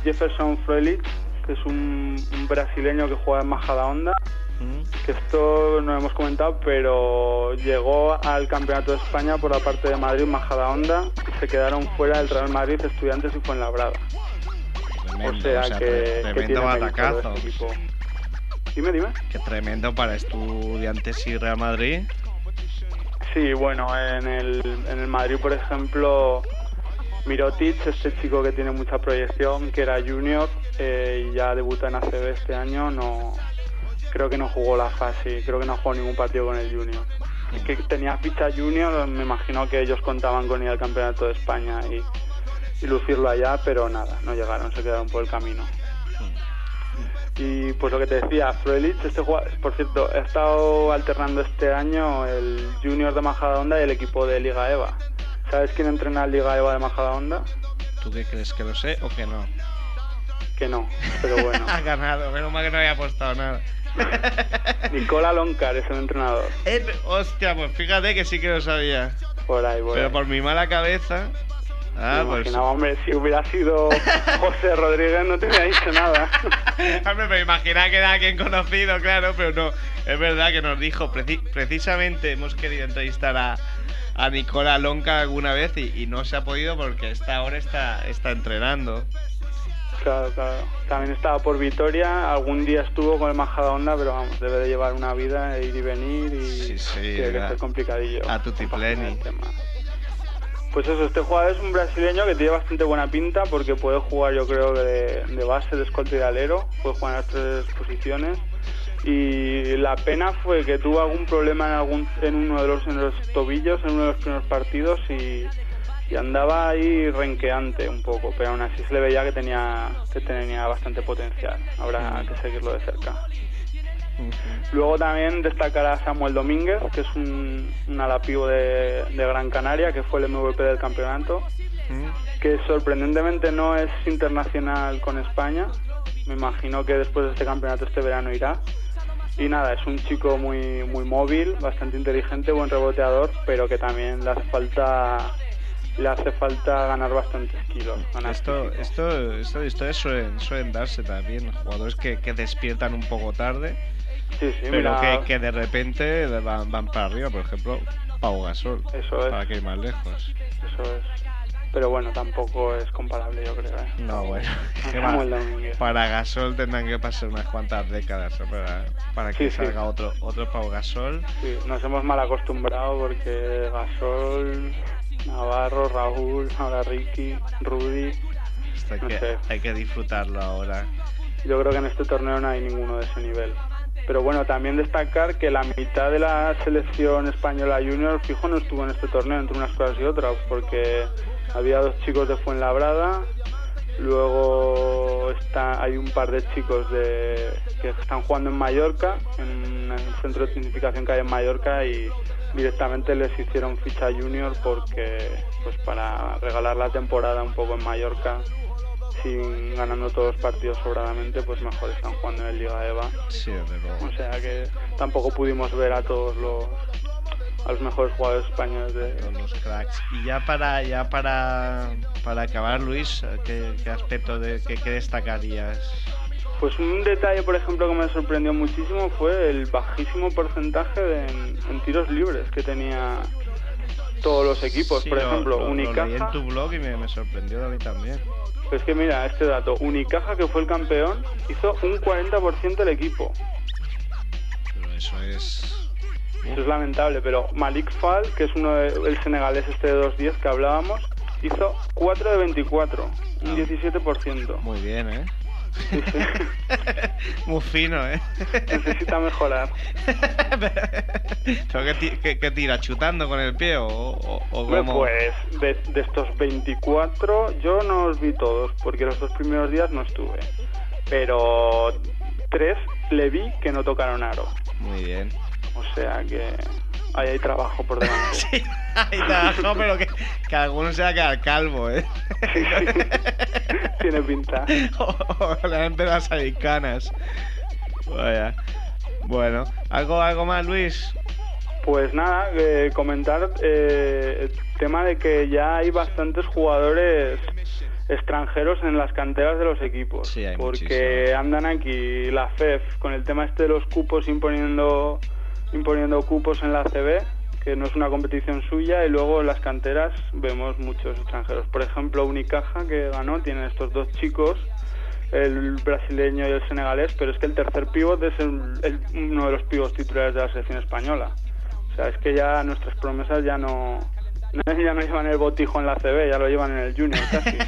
[SPEAKER 3] Jefferson Froelich, que es un, un brasileño que juega en Majadahonda,
[SPEAKER 1] ¿Mm?
[SPEAKER 3] que esto no hemos comentado, pero llegó al Campeonato de España por la parte de Madrid Majadahonda y se quedaron fuera del Real Madrid Estudiantes y Fuenlabrada.
[SPEAKER 1] Tremendo,
[SPEAKER 3] o sea,
[SPEAKER 1] o sea,
[SPEAKER 3] que,
[SPEAKER 1] tre-
[SPEAKER 3] que
[SPEAKER 1] tremendo batacazo.
[SPEAKER 3] este equipo. Dime, dime.
[SPEAKER 1] Que tremendo para estudiantes y Real Madrid.
[SPEAKER 3] Sí, bueno, en el, en el Madrid, por ejemplo, Mirotic, este chico que tiene mucha proyección, que era junior eh, y ya debuta en ACB este año, no creo que no jugó la fase, creo que no jugó ningún partido con el junior. Es que tenía ficha junior, me imagino que ellos contaban con ir al campeonato de España y, y lucirlo allá, pero nada, no llegaron, se quedaron por el camino. Y pues lo que te decía, Froelich, este por cierto, he estado alternando este año el Junior de Majadahonda y el equipo de Liga EVA. ¿Sabes quién entrena el Liga EVA de Majadahonda?
[SPEAKER 1] ¿Tú qué crees? ¿Que lo sé o que no?
[SPEAKER 3] Que no, pero bueno.
[SPEAKER 1] ha ganado, menos mal que no había apostado nada.
[SPEAKER 3] Nicola Loncar es el entrenador.
[SPEAKER 1] Eh, hostia, pues fíjate que sí que lo sabía.
[SPEAKER 3] Por ahí, por
[SPEAKER 1] Pero
[SPEAKER 3] ahí.
[SPEAKER 1] por mi mala cabeza. Ah, pues.
[SPEAKER 3] imaginaba, hombre, si hubiera sido José Rodríguez no te hubiera dicho nada.
[SPEAKER 1] Hombre, me imaginaba que era alguien conocido, claro, pero no. Es verdad que nos dijo, preci- precisamente hemos querido entrevistar a, a Nicola Lonca alguna vez y, y no se ha podido porque esta hora está, está entrenando.
[SPEAKER 3] Claro, claro. También estaba por Vitoria, algún día estuvo con el Majadahonda, pero vamos, debe de llevar una vida, ir y venir y
[SPEAKER 1] Sí, sí,
[SPEAKER 3] tiene que ser complicadillo.
[SPEAKER 1] a tutti
[SPEAKER 3] compaginar
[SPEAKER 1] pleni.
[SPEAKER 3] el tema. Pues eso, este jugador es un brasileño que tiene bastante buena pinta porque puede jugar yo creo que de, de base, de escolta y de alero, puede jugar en las tres posiciones y la pena fue que tuvo algún problema en, algún, en uno de los, en los tobillos en uno de los primeros partidos y, y andaba ahí renqueante un poco, pero aún así se le veía que tenía, que tenía bastante potencial. Habrá que seguirlo de cerca. Luego también destacar a Samuel Domínguez, que es un, un alapivo de, de, Gran Canaria, que fue el MVP del campeonato, que sorprendentemente no es internacional con España. Me imagino que después de este campeonato este verano irá. Y nada, es un chico muy, muy móvil, bastante inteligente, buen reboteador, pero que también le hace falta le hace falta ganar bastantes kilos.
[SPEAKER 1] esto, esto, esto, historias suelen, suelen darse también. Jugadores que, que despiertan un poco tarde,
[SPEAKER 3] sí, sí,
[SPEAKER 1] pero
[SPEAKER 3] mira,
[SPEAKER 1] que, que, de repente van, van, para arriba. Por ejemplo, Pau Gasol.
[SPEAKER 3] Eso es.
[SPEAKER 1] Para que ir más lejos.
[SPEAKER 3] Eso es. Pero bueno, tampoco es comparable, yo creo. ¿eh?
[SPEAKER 1] No, bueno. para Gasol tendrán que pasar unas cuantas décadas para, para que
[SPEAKER 3] sí,
[SPEAKER 1] salga otro otro Pau Gasol.
[SPEAKER 3] Sí, nos hemos mal acostumbrado porque Gasol Navarro, Raúl, ahora Ricky, Rudy.
[SPEAKER 1] Hay,
[SPEAKER 3] no
[SPEAKER 1] que,
[SPEAKER 3] sé.
[SPEAKER 1] hay que disfrutarlo ahora.
[SPEAKER 3] Yo creo que en este torneo no hay ninguno de ese nivel. Pero bueno, también destacar que la mitad de la selección española junior fijo no estuvo en este torneo, entre unas cosas y otras, porque había dos chicos de Fuenlabrada, luego está, hay un par de chicos de, que están jugando en Mallorca, en el centro de tecnificación que hay en Mallorca y directamente les hicieron ficha junior porque pues para regalar la temporada un poco en Mallorca sin ganando todos los partidos sobradamente pues mejor están jugando en el Liga EVA
[SPEAKER 1] sí,
[SPEAKER 3] o sea que tampoco pudimos ver a todos los a los mejores jugadores españoles de
[SPEAKER 1] todos los cracks y ya para ya para para acabar Luis qué, qué aspecto de qué, qué destacarías
[SPEAKER 3] pues un detalle, por ejemplo, que me sorprendió muchísimo fue el bajísimo porcentaje de, en, en, tiros libres que tenía todos los equipos.
[SPEAKER 1] Sí,
[SPEAKER 3] por
[SPEAKER 1] lo,
[SPEAKER 3] ejemplo,
[SPEAKER 1] lo,
[SPEAKER 3] Unicaja.
[SPEAKER 1] Lo leí en tu blog y me, me, sorprendió a mí también.
[SPEAKER 3] Pues que mira, este dato: Unicaja, que fue el campeón, hizo un 40% del equipo.
[SPEAKER 1] Pero eso es.
[SPEAKER 3] Eso es lamentable, pero Malik Fall, que es uno de, el senegalés este de 2-10 que hablábamos, hizo 4 de 24, un
[SPEAKER 1] Ah.
[SPEAKER 3] 17%.
[SPEAKER 1] Muy bien, ¿eh?
[SPEAKER 3] Sí, sí.
[SPEAKER 1] Muy fino, ¿eh?
[SPEAKER 3] Necesita mejorar.
[SPEAKER 1] ¿Pero qué, qué, qué, tira? ¿Chutando con el pie o, o, o
[SPEAKER 3] bueno, Pues de, de, estos 24 yo no los vi todos, porque los dos primeros días no estuve. Pero tres le vi que no tocaron aro.
[SPEAKER 1] Muy bien.
[SPEAKER 3] O sea que ahí hay trabajo por delante.
[SPEAKER 1] sí, hay trabajo, pero que, que alguno se va a quedar calvo, ¿eh?
[SPEAKER 3] Sí, sí. Tiene pinta.
[SPEAKER 1] o, o le han empezado a salir canas. Vaya. Bueno, ¿algo, algo más, Luis?
[SPEAKER 3] Pues nada, eh, comentar eh, el tema de que ya hay bastantes jugadores extranjeros en las canteras de los equipos.
[SPEAKER 1] Sí, hay
[SPEAKER 3] porque
[SPEAKER 1] muchísimo.
[SPEAKER 3] andan aquí la FEF con el tema este de los cupos imponiendo imponiendo cupos en la CB, que no es una competición suya, y luego en las canteras vemos muchos extranjeros. Por ejemplo, Unicaja, que ganó, tienen estos dos chicos, el brasileño y el senegalés, pero es que el tercer pívot es el, el, uno de los pívos titulares de la selección española. O sea, es que ya nuestras promesas ya no, ya no llevan el botijo en la CB, ya lo llevan en el Junior casi.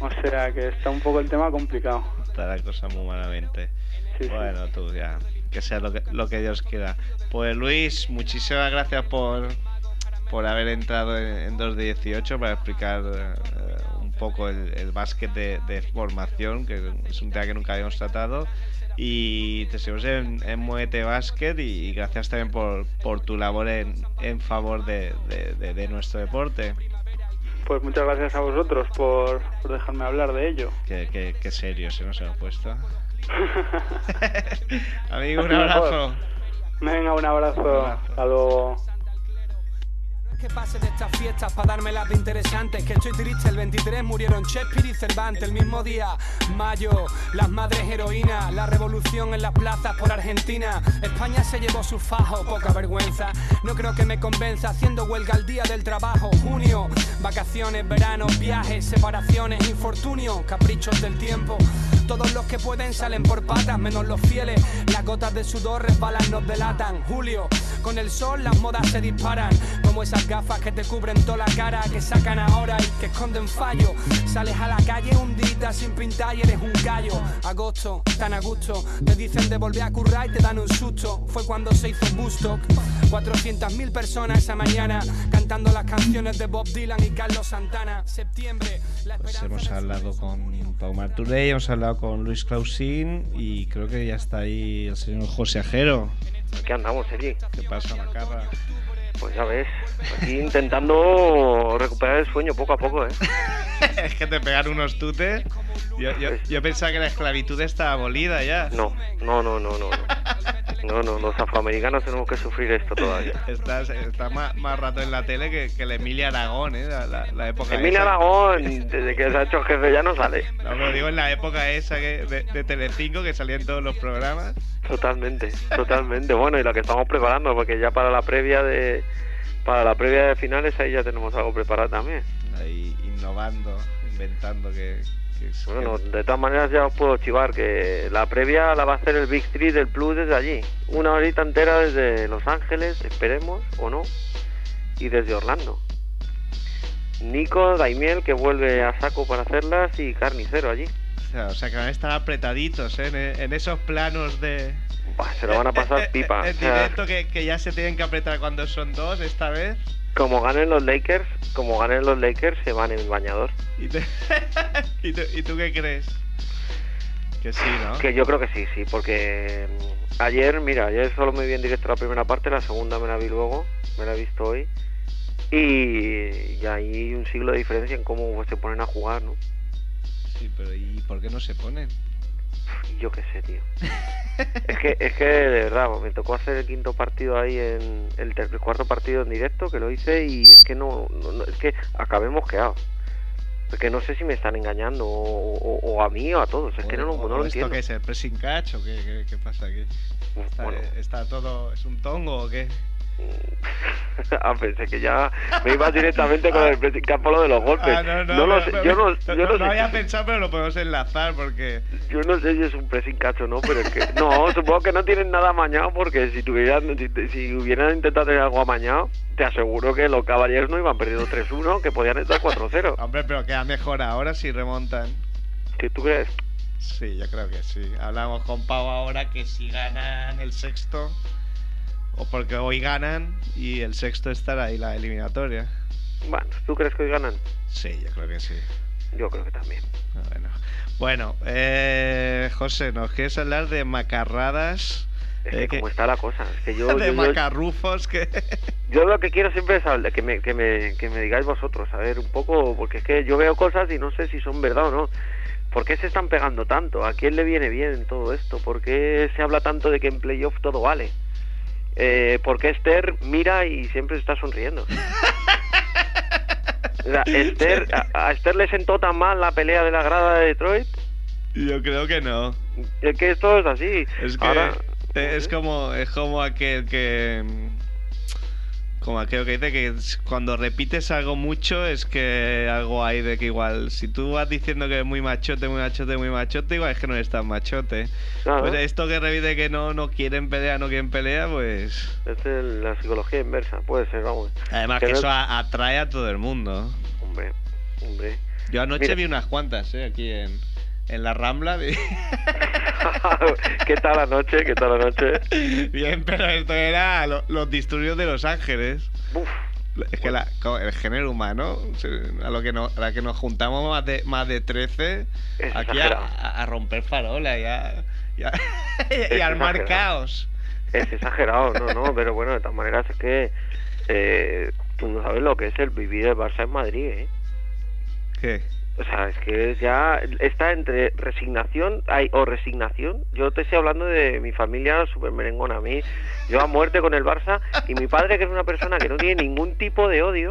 [SPEAKER 3] O sea que está un poco el tema complicado.
[SPEAKER 1] Está la cosa muy malamente.
[SPEAKER 3] Sí,
[SPEAKER 1] bueno,
[SPEAKER 3] sí.
[SPEAKER 1] tú ya, que sea lo que, lo que Dios quiera. Pues Luis, muchísimas gracias por, por haber entrado en, en 2 de 18 para explicar eh, un poco el, el básquet de, de, formación, que es un tema que nunca habíamos tratado. Y te seguimos en, en Muete Básquet y, y, gracias también por, por tu labor en, en favor de, de, de, nuestro deporte.
[SPEAKER 3] Pues muchas gracias a vosotros por, por dejarme hablar de ello.
[SPEAKER 1] Qué, qué, qué serio se nos ha puesto. Amigo, un abrazo.
[SPEAKER 3] Venga, un abrazo. un abrazo. Hasta luego.
[SPEAKER 4] Que pase de estas fiestas para darme las de interesantes. Que estoy triste, el 23 murieron Shakespeare y Cervantes. El mismo día, mayo, las madres heroínas. La revolución en las plazas por Argentina. España se llevó su fajo, poca vergüenza. No creo que me convenza haciendo huelga al día del trabajo. Junio, vacaciones, verano, viajes, separaciones, infortunios, caprichos del tiempo. Todos los que pueden salen por patas, menos los fieles. Las gotas de sudor resbalan, nos delatan. Julio, con el sol las modas se disparan. Como esas gafas que te cubren toda la cara, que sacan ahora y que esconden fallo. Sales a la calle un día sin pintar y eres un gallo. Agosto, tan a gusto, te dicen de volver a currar y te dan un susto. Fue cuando se hizo Bustock. 400.000 personas esa mañana cantando las canciones de Bob Dylan y Carlos Santana. Septiembre, la
[SPEAKER 1] Pues hemos hablado con Pau Marturey, hemos hablado con Luis Clausín y creo que ya está ahí el señor José Ajero.
[SPEAKER 5] ¿Qué andamos allí?
[SPEAKER 1] ¿Qué pasa, Macarra?
[SPEAKER 5] Pues ya ves, aquí intentando recuperar el sueño poco a poco, ¿eh?
[SPEAKER 1] es que te pegan unos tutes. Yo, yo, yo pensaba que la esclavitud estaba abolida ya.
[SPEAKER 5] No, no, no, no, no. No, no, los afroamericanos tenemos que sufrir esto todavía.
[SPEAKER 1] Estás, está más, más rato en la tele que, que el Emilia Aragón, ¿eh? La, la- la época
[SPEAKER 5] Emilia
[SPEAKER 1] esa.
[SPEAKER 5] Aragón, desde que se ha hecho jefe ya no sale.
[SPEAKER 1] No, pero digo en la época esa que, de, de Telecinco que salía en todos los programas.
[SPEAKER 5] Totalmente, totalmente. Bueno, y lo que estamos preparando, porque ya para la previa de para la previa de finales ahí ya tenemos algo preparado también.
[SPEAKER 1] Ahí innovando, inventando que...
[SPEAKER 5] Bueno, de todas maneras ya os puedo chivar que la previa la va a hacer el Big Three del Plus desde allí. Una horita entera desde Los Ángeles, esperemos o no, y desde Orlando. Nico, Daimiel, que vuelve a saco para hacerlas, y Carnicero allí.
[SPEAKER 1] o, sea, o sea, que van a estar apretaditos, ¿eh? En, en esos planos de...
[SPEAKER 5] Buah, se lo van a pasar
[SPEAKER 1] en-
[SPEAKER 5] pipa.
[SPEAKER 1] En,
[SPEAKER 5] O sea,
[SPEAKER 1] directo que, que ya se tienen que apretar cuando son dos esta vez.
[SPEAKER 5] Como ganen los Lakers, como ganen los Lakers, se van en el bañador.
[SPEAKER 1] ¿Y, te- ¿Y, tú, y tú qué crees? Que sí, ¿no?
[SPEAKER 5] Que yo creo que sí, sí, porque mm, ayer, mira, ayer solo me vi en directo la primera parte, la segunda me la vi luego, me la he visto hoy. Y, y hay un siglo de diferencia en cómo se ponen a jugar, ¿no?
[SPEAKER 1] Sí, pero ¿y por qué no se ponen?
[SPEAKER 5] Yo qué sé, tío. es que, es que de verdad, me tocó hacer el quinto partido ahí en el cuarto partido en directo que lo hice y es que no, no- no- es que acabé mosqueado. Porque no sé si me están engañando o, o- o a mí o a todos, es que no, lo-
[SPEAKER 1] ¿O-
[SPEAKER 5] no
[SPEAKER 1] o
[SPEAKER 5] lo
[SPEAKER 1] ¿Esto
[SPEAKER 5] entiendo.
[SPEAKER 1] qué es? ¿El pressing catch o qué, qué, qué pasa aquí? Está,
[SPEAKER 5] Bueno.
[SPEAKER 1] está todo... ¿Es un tongo o qué?
[SPEAKER 5] ah, pensé que ya me iba directamente con el pressing catch por lo de los golpes.
[SPEAKER 1] Ah, no, no,
[SPEAKER 5] lo
[SPEAKER 1] no,
[SPEAKER 5] sé,
[SPEAKER 1] no,
[SPEAKER 5] yo no,
[SPEAKER 1] no,
[SPEAKER 5] yo
[SPEAKER 1] no-
[SPEAKER 5] no
[SPEAKER 1] no
[SPEAKER 5] sé
[SPEAKER 1] había pensado, pero lo podemos enlazar porque...
[SPEAKER 5] Yo no sé si es un pressing catch o no, pero es que... No, supongo que no tienen nada amañado porque si tuvieran si, si hubieran intentado tener algo amañado, te aseguro que los caballeros no iban perdiendo 3-1, que podían estar 4-0.
[SPEAKER 1] Hombre, pero queda mejor ahora si remontan.
[SPEAKER 5] ¿Qué tú crees?
[SPEAKER 1] Sí, yo creo que sí. Hablamos con Pau ahora que si ganan el sexto, o porque hoy ganan y el sexto estará ahí la eliminatoria.
[SPEAKER 5] Bueno, ¿tú crees que hoy ganan?
[SPEAKER 1] Sí, yo creo que sí.
[SPEAKER 5] Yo creo que también.
[SPEAKER 1] Bueno, bueno eh, José, ¿nos quieres hablar de macarradas?
[SPEAKER 5] Es que
[SPEAKER 1] que-
[SPEAKER 5] como está la cosa. Es que yo,
[SPEAKER 1] de
[SPEAKER 5] yo, yo,
[SPEAKER 1] macarrufos que...
[SPEAKER 5] yo lo que quiero siempre es que me, que, me, que me digáis vosotros, a ver, un poco, porque es que yo veo cosas y no sé si son verdad o no. ¿Por qué se están pegando tanto? ¿A quién le viene bien todo esto? ¿Por qué se habla tanto de que en playoff todo vale? Eh, ¿Por qué Esther mira y siempre está sonriendo? O sea, Esther, a, a Esther le sentó tan mal la pelea de la grada de Detroit.
[SPEAKER 1] Yo creo que no.
[SPEAKER 5] Es que esto es así.
[SPEAKER 1] Es que
[SPEAKER 5] Ahora,
[SPEAKER 1] es como es como aquel que como aquello que dice que cuando repites algo mucho es que algo hay de que igual si tú vas diciendo que es muy machote, muy machote, muy machote, igual es que no eres tan machote. Pues esto que repite que no no quieren pelea, no quieren pelea, pues
[SPEAKER 5] Es el- la psicología inversa, puede ser, vamos.
[SPEAKER 1] además
[SPEAKER 5] Que
[SPEAKER 1] que
[SPEAKER 5] no-
[SPEAKER 1] eso a- atrae a todo el mundo.
[SPEAKER 5] Hombre, hombre.
[SPEAKER 1] Yo anoche
[SPEAKER 5] Mira.
[SPEAKER 1] vi unas cuantas, eh, aquí en en la Rambla.
[SPEAKER 5] ¿Qué tal la noche? ¿Qué tal la noche?
[SPEAKER 1] Bien, pero esto era lo- los disturbios de Los Ángeles.
[SPEAKER 5] Uf,
[SPEAKER 1] Es que la- el género humano, a lo que no, a la que nos juntamos más de, más de 13,
[SPEAKER 5] Es
[SPEAKER 1] aquí a, romper farola y a, y a- y a armar caos.
[SPEAKER 5] es exagerado, no, no, pero bueno, de todas maneras es que eh, tú no sabes lo que es el vivir el Barça en Madrid, ¿eh?
[SPEAKER 1] ¿Qué?
[SPEAKER 5] O sea, es que ya está entre resignación hay, o resignación. Yo te estoy hablando de mi familia super merengona. A mí, yo a muerte con el Barça y mi padre, que es una persona que no tiene ningún tipo de odio,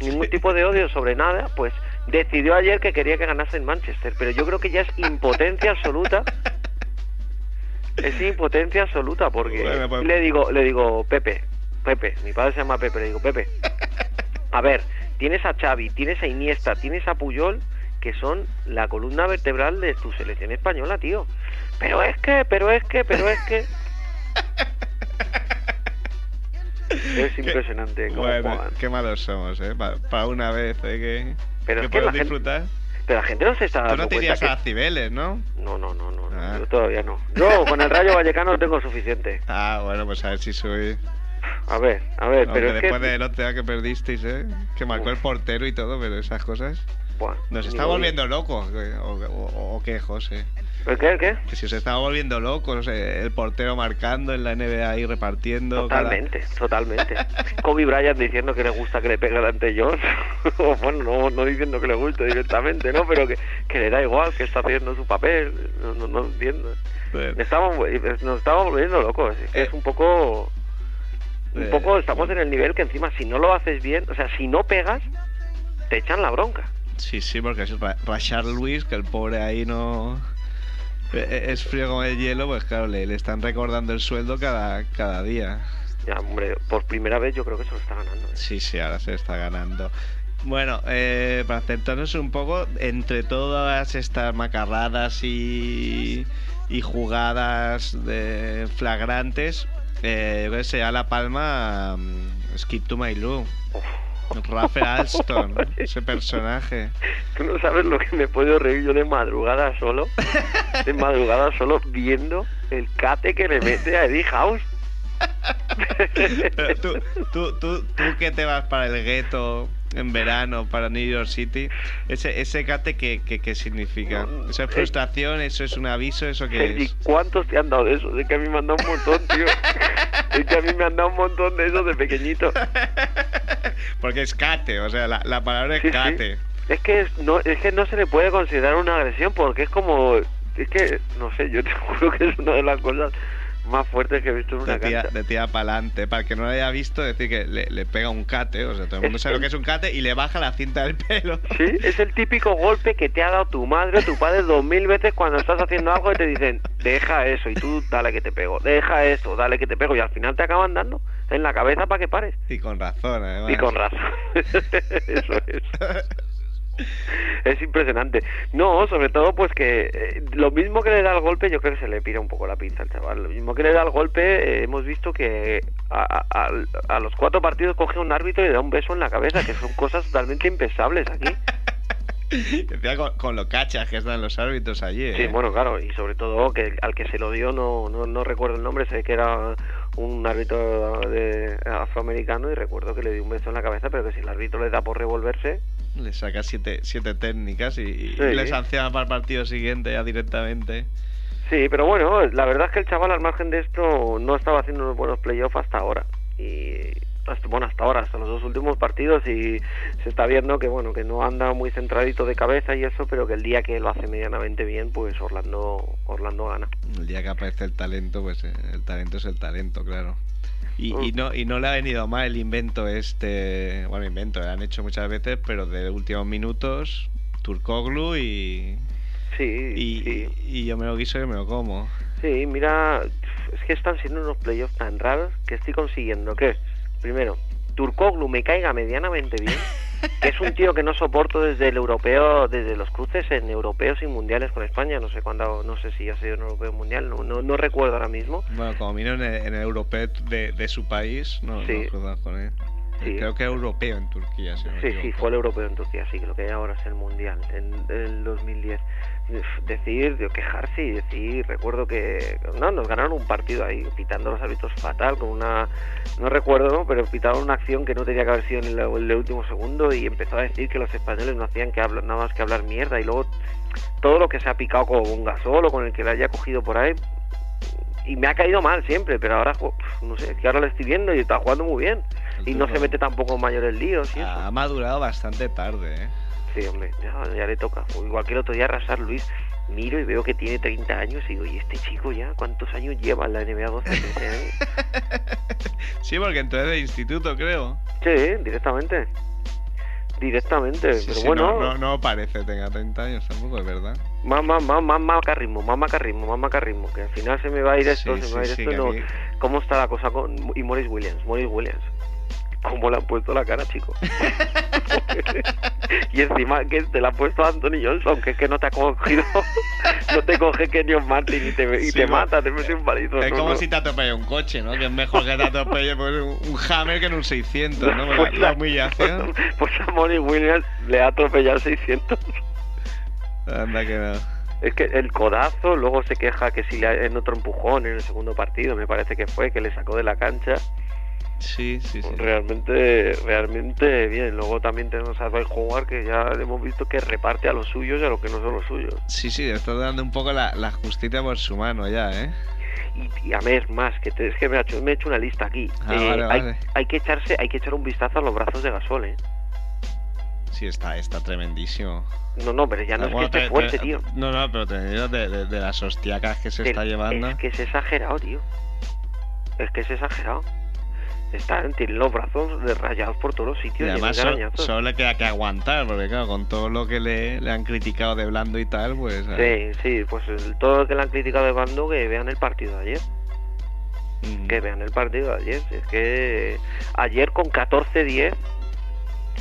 [SPEAKER 5] ningún tipo de odio sobre nada, pues decidió ayer que quería que ganase en Manchester. Pero yo creo que ya es impotencia absoluta. Es impotencia absoluta porque
[SPEAKER 1] Bueno, pues-
[SPEAKER 5] le digo, le digo, Pepe, Pepe, mi padre se llama Pepe, le digo, Pepe, a ver, tienes a Xavi, tienes a Iniesta, tienes a Puyol, que son la columna vertebral de tu selección española, tío. Pero es que, pero es que, pero es que... Es impresionante. cómo
[SPEAKER 1] Bueno, qué malos somos, ¿eh? Para una vez, ¿eh? Que,
[SPEAKER 5] Pero
[SPEAKER 1] que
[SPEAKER 5] es que
[SPEAKER 1] podemos
[SPEAKER 5] la gente-
[SPEAKER 1] disfrutar.
[SPEAKER 5] Pero la gente no se está
[SPEAKER 1] Tú
[SPEAKER 5] dando
[SPEAKER 1] no te irías
[SPEAKER 5] que...
[SPEAKER 1] a Cibeles, ¿no?
[SPEAKER 5] No, no, no, no, no,
[SPEAKER 1] Ah.
[SPEAKER 5] yo todavía no. Yo con el Rayo Vallecano tengo suficiente.
[SPEAKER 1] Ah, bueno, pues a ver si soy...
[SPEAKER 5] A ver, a ver,
[SPEAKER 1] Aunque
[SPEAKER 5] pero es
[SPEAKER 1] después
[SPEAKER 5] que...
[SPEAKER 1] del día que perdisteis, ¿eh? Que marcó el portero y todo, pero esas cosas...
[SPEAKER 5] Buah,
[SPEAKER 1] Nos está volviendo locos, ¿o, o- o qué, José?
[SPEAKER 5] ¿El qué, el qué?
[SPEAKER 1] Que si os está volviendo locos, eh, el portero marcando en la NBA ahí repartiendo... cada-
[SPEAKER 5] Totalmente, totalmente. Kobe Bryant diciendo que le gusta que le pegue delante John. o bueno, no, no diciendo que le guste directamente, ¿no? Pero que, que le da igual, que está haciendo su papel. No, no, no entiendo.
[SPEAKER 1] Bueno,
[SPEAKER 5] Estamos, nos estamos volviendo locos. Es, que es un poco... Un poco, estamos en el nivel que encima si no lo haces bien, o sea, si no pegas, te echan la bronca.
[SPEAKER 1] Sí, sí, porque es Ra- Rashard Luis, que el pobre ahí no... e- Es frío como el hielo, pues claro, le, le están recordando el sueldo cada, cada día.
[SPEAKER 5] Ya, hombre, por primera vez yo creo que se lo está ganando. ¿eh?
[SPEAKER 1] Sí, sí, ahora se está ganando. Bueno, eh, para centrarnos un poco, entre todas estas macarradas y, y jugadas de flagrantes, eh, yo se da la palma mm, Skip to My Lou. Rafael Alston, ese personaje.
[SPEAKER 5] Tú no sabes lo que me he podido reír yo de madrugada solo, de madrugada solo viendo el cate que le mete a Eddie House.
[SPEAKER 1] Pero tú, tú, tú, tú que te vas para el gueto en verano, para New York City, ese, ese cate, ¿qué, qué, qué significa? ¿Eso es
[SPEAKER 5] eh,
[SPEAKER 1] frustración? ¿Eso es un aviso? ¿Eso qué
[SPEAKER 5] ¿Y
[SPEAKER 1] es?
[SPEAKER 5] cuántos te han dado de eso? De que a mí me han dado un montón, tío. Es que a mí me han dado un montón de eso de pequeñito.
[SPEAKER 1] Porque es cate, o sea, la, la palabra es
[SPEAKER 5] Sí, sí.
[SPEAKER 1] cate.
[SPEAKER 5] Es que es- no, es que no se le puede considerar una agresión porque es como... Es que, no sé, yo te juro que es una de las cosas más fuertes que he visto en una
[SPEAKER 1] De tía,
[SPEAKER 5] cancha.
[SPEAKER 1] de tía para adelante. Para el que no lo haya visto, decir que le, le pega un cate, o sea, todo el mundo
[SPEAKER 5] Es
[SPEAKER 1] sabe lo
[SPEAKER 5] el-
[SPEAKER 1] que es un cate y le baja la cinta del pelo.
[SPEAKER 5] Sí, es el típico golpe que te ha dado tu madre o tu padre dos mil veces cuando estás haciendo algo y te dicen, deja eso, y tú dale que te pego, deja esto, dale que te pego, y al final te acaban dando en la cabeza para que pares.
[SPEAKER 1] Y con razón, además.
[SPEAKER 5] Y con razón. eso es. Es impresionante. No, sobre todo pues que eh, lo mismo que le da el golpe, yo creo que se le pira un poco la pinza al chaval. Lo mismo que le da el golpe, eh, hemos visto que a, a- a los cuatro partidos coge un árbitro y le da un beso en la cabeza, que son cosas totalmente impensables aquí.
[SPEAKER 1] Con, con lo cachas que están los árbitros allí.
[SPEAKER 5] Sí,
[SPEAKER 1] ¿eh?
[SPEAKER 5] bueno, claro, y sobre todo que al que se lo dio, no, no, no recuerdo el nombre, sé que era un árbitro de afroamericano y recuerdo que le dio un beso en la cabeza, pero que si el árbitro le da por revolverse,
[SPEAKER 1] Le saca siete, siete técnicas y, y
[SPEAKER 5] Sí.
[SPEAKER 1] le sanciona para el partido siguiente ya directamente.
[SPEAKER 5] Sí, pero bueno, la verdad es que el chaval al margen de esto no estaba haciendo unos buenos playoffs hasta ahora. Y hasta, bueno, hasta ahora, hasta los dos últimos partidos y se está viendo que bueno, que no anda muy centradito de cabeza y eso, pero que el día que lo hace medianamente bien, pues Orlando Orlando gana.
[SPEAKER 1] El día que aparece el talento, pues eh, el talento es el talento, claro. Y, y no y no le ha venido mal el invento este, bueno, invento, lo han hecho muchas veces, pero de últimos minutos, Turkoglu y,
[SPEAKER 5] Sí,
[SPEAKER 1] y,
[SPEAKER 5] sí.
[SPEAKER 1] y yo me lo guiso y me lo como.
[SPEAKER 5] Sí, mira, es que están siendo unos playoffs tan raros que estoy consiguiendo que, primero, Turkoglu me caiga medianamente bien, que es un tío que no soporto desde el europeo, desde los cruces en europeos y mundiales con España, no sé cuándo, no sé si ha sido en europeo mundial, no, no, no recuerdo ahora mismo.
[SPEAKER 1] Bueno, como vino en el, en el europeo de, de su país, no,
[SPEAKER 5] Sí.
[SPEAKER 1] no con él.
[SPEAKER 5] Sí.
[SPEAKER 1] Creo que europeo en Turquía, si no me
[SPEAKER 5] Sí, sí, fue el europeo en Turquía, sí, que lo que hay ahora es el mundial, en el 2010. Decir, de quejarse y decir, recuerdo que, no, nos ganaron un partido ahí, pitando los árbitros fatal, con una, no recuerdo, ¿no? pero pitaron una acción que no tenía que haber sido en el, en el último segundo y empezó a decir que los españoles no hacían que hablar, nada más que hablar mierda y luego todo lo que se ha picado con un gasol o con el que le haya cogido por ahí. Y me ha caído mal siempre, pero ahora, no sé, es que ahora lo estoy viendo y está jugando muy bien. Y no se mete tampoco en mayores líos y eso.
[SPEAKER 1] Ha madurado bastante tarde, ¿eh?
[SPEAKER 5] Sí, hombre, ya, ya le toca. O igual que el otro día Rasar Luis, miro y veo que tiene 30 años y digo, ¿y este chico ya cuántos años lleva en la NBA 12? 13 años?
[SPEAKER 1] sí, porque entonces de instituto, creo.
[SPEAKER 5] Sí, directamente. Directamente,
[SPEAKER 1] Sí,
[SPEAKER 5] pero
[SPEAKER 1] sí,
[SPEAKER 5] bueno,
[SPEAKER 1] no, no, no parece tenga 30 años tampoco, es verdad.
[SPEAKER 5] más, más, más, más macarrismo, más macarrismo, más macarrismo, que al final se me va a ir esto,
[SPEAKER 1] Sí,
[SPEAKER 5] se me va a ir esto, no,
[SPEAKER 1] mí-
[SPEAKER 5] ¿cómo está la cosa con y Morris Williams? Morris Williams, ¿cómo le han puesto la cara, chico? y encima que te la ha puesto Anthony Johnson, que es que no te ha cogido, no te coge Kenyon Martin y te, y
[SPEAKER 1] Sí,
[SPEAKER 5] te
[SPEAKER 1] va.
[SPEAKER 5] mata, te mete un palizo.
[SPEAKER 1] Es
[SPEAKER 5] no,
[SPEAKER 1] como
[SPEAKER 5] no.
[SPEAKER 1] si te atropella un coche, ¿no? Que es mejor que te atropelle pues, un, un Hammer que en un 600, ¿no? La,
[SPEAKER 5] Pues
[SPEAKER 1] la humillación.
[SPEAKER 5] Pues a Williams le ha atropellado 600.
[SPEAKER 1] Anda que no.
[SPEAKER 5] Es que el codazo, luego se queja que si le ha- en otro empujón en el segundo partido, me parece que fue, que le sacó de la cancha.
[SPEAKER 1] Sí, sí, sí.
[SPEAKER 5] Realmente, realmente bien. Luego también tenemos a Dwight Howard que ya hemos visto que reparte a los suyos y a los que no son los suyos.
[SPEAKER 1] Sí, sí, está dando un poco la, la justicia por su mano ya, ¿eh?
[SPEAKER 5] Y, y a es más, que te- es que me he, hecho, me he hecho una lista aquí.
[SPEAKER 1] Ah,
[SPEAKER 5] Eh,
[SPEAKER 1] vale,
[SPEAKER 5] hay,
[SPEAKER 1] vale.
[SPEAKER 5] hay que echarse, hay que echar un vistazo a los brazos de Gasol, ¿eh?
[SPEAKER 1] Sí, está, está tremendísimo.
[SPEAKER 5] No, no, pero ya no es que esté
[SPEAKER 1] te-
[SPEAKER 5] fuerte,
[SPEAKER 1] te-
[SPEAKER 5] tío.
[SPEAKER 1] No, no, pero te digo de, de- de las hostiacas que se está llevando.
[SPEAKER 5] Es que es exagerado, tío. Es que es exagerado. Está, tiene los brazos rayados por todos los
[SPEAKER 1] Y
[SPEAKER 5] sitios.
[SPEAKER 1] además so-
[SPEAKER 5] arañazos.
[SPEAKER 1] solo le queda que aguantar, porque claro, con todo lo que le, le han criticado de blando y tal, pues... eh,
[SPEAKER 5] Sí, sí, pues todo lo que le han criticado de Bando, que vean el partido de ayer.
[SPEAKER 1] mm,
[SPEAKER 5] Que vean el partido de ayer. Es que ayer con 14-10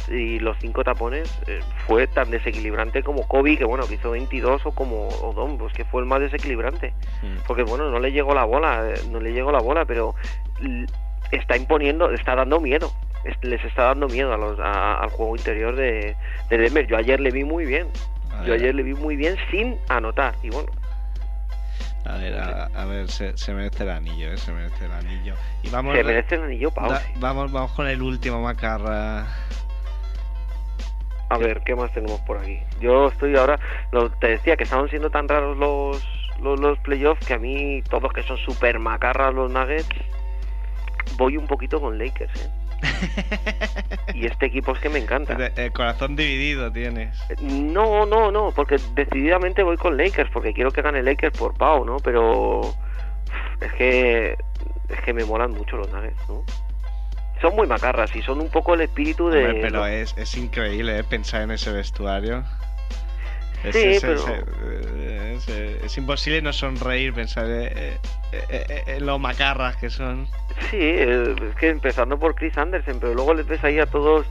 [SPEAKER 5] y los cinco tapones eh, fue tan desequilibrante como Kobe, que bueno, que hizo 22 o como Odom, pues que fue el más desequilibrante.
[SPEAKER 1] mm.
[SPEAKER 5] Porque bueno, no le llegó la bola, eh, no le llegó la bola, pero está imponiendo, está dando miedo. Es- Les está dando miedo a los, a- al juego interior de, de Denver. Yo ayer le vi muy bien. Yo ayer le vi muy bien sin anotar. Y bueno,
[SPEAKER 1] A ver, a, a ver, se, se merece el anillo, ¿eh? Se merece el anillo. Y vamos,
[SPEAKER 5] se merece el anillo Pau.
[SPEAKER 1] da- vamos, vamos con el último macarra.
[SPEAKER 5] A ver, ¿qué más tenemos por aquí? Yo estoy ahora, lo, te decía que estaban siendo tan raros los, los, los playoffs que a mí, todos que son super macarras los Nuggets, voy un poquito con Lakers, ¿eh? Y este equipo es que me encanta.
[SPEAKER 1] El, corazón dividido tienes.
[SPEAKER 5] No, no, no, porque decididamente voy con Lakers, porque quiero que gane Lakers por Pau, ¿no? Pero es que es que me molan mucho los Nuggets, ¿no? Son muy macarras y son un poco el espíritu de...
[SPEAKER 1] Hombre, pero es, es increíble ¿eh? pensar en ese vestuario. Es,
[SPEAKER 5] Sí,
[SPEAKER 1] es-
[SPEAKER 5] pero-
[SPEAKER 1] es- eh, es- imposible no sonreír pensar eh, eh, eh, eh, en lo macarras que son.
[SPEAKER 5] Sí, eh, es que empezando por Chris Anderson, pero luego les ves ahí a todos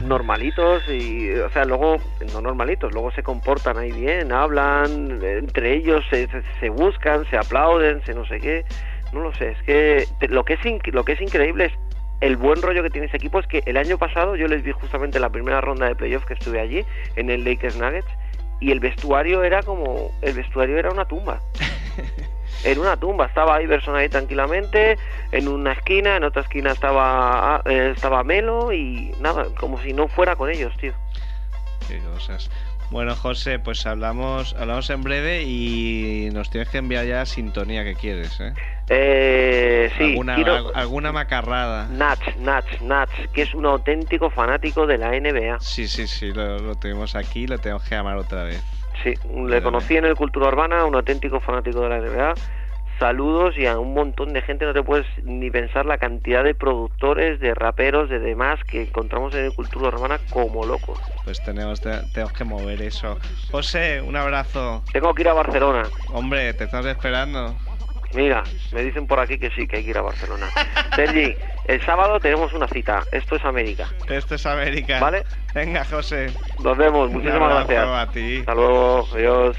[SPEAKER 5] normalitos y, o sea, luego, no normalitos, luego se comportan ahí bien, hablan, eh, entre ellos se, se, buscan, se aplauden, se no sé qué, no lo sé, es que lo que es, lo que es increíble es el buen rollo que tiene ese equipo, es que el año pasado yo les vi justamente en la primera ronda de playoff que estuve allí, en el Lakers Nuggets, y el vestuario era como, el vestuario era una tumba. Era una tumba, estaba Iverson ahí tranquilamente, en una esquina, en otra esquina estaba ah, eh, estaba Melo y nada, como si no fuera con ellos, tío.
[SPEAKER 1] Qué cosas. Bueno, José, pues hablamos, hablamos en breve y nos tienes que enviar ya la sintonía que quieres, ¿eh?
[SPEAKER 5] Eh, sí,
[SPEAKER 1] alguna,
[SPEAKER 5] quiero-
[SPEAKER 1] al- alguna macarrada.
[SPEAKER 5] Nach, Nach, Nach, que es un auténtico fanático de la NBA.
[SPEAKER 1] Sí, sí, sí, lo, lo tenemos aquí, lo tenemos que llamar otra vez.
[SPEAKER 5] Sí, le conocí en el Cultura Urbana, un auténtico fanático de la NBA. Saludos y a un montón de gente, no te puedes ni pensar la cantidad de productores, de raperos, de demás que encontramos en el Cultura Urbana como locos.
[SPEAKER 1] Pues tenemos, te- tenemos que mover eso. José, un abrazo.
[SPEAKER 5] Tengo que ir a Barcelona.
[SPEAKER 1] Hombre, te estamos esperando.
[SPEAKER 5] Mira, me dicen por aquí que sí, que hay que ir a Barcelona. Sergi, el sábado tenemos una cita. Esto es América.
[SPEAKER 1] Esto es América.
[SPEAKER 5] ¿Vale?
[SPEAKER 1] Venga, José.
[SPEAKER 5] Nos vemos. Muchísimas gracias.
[SPEAKER 1] a ti.
[SPEAKER 5] Hasta luego. Adiós.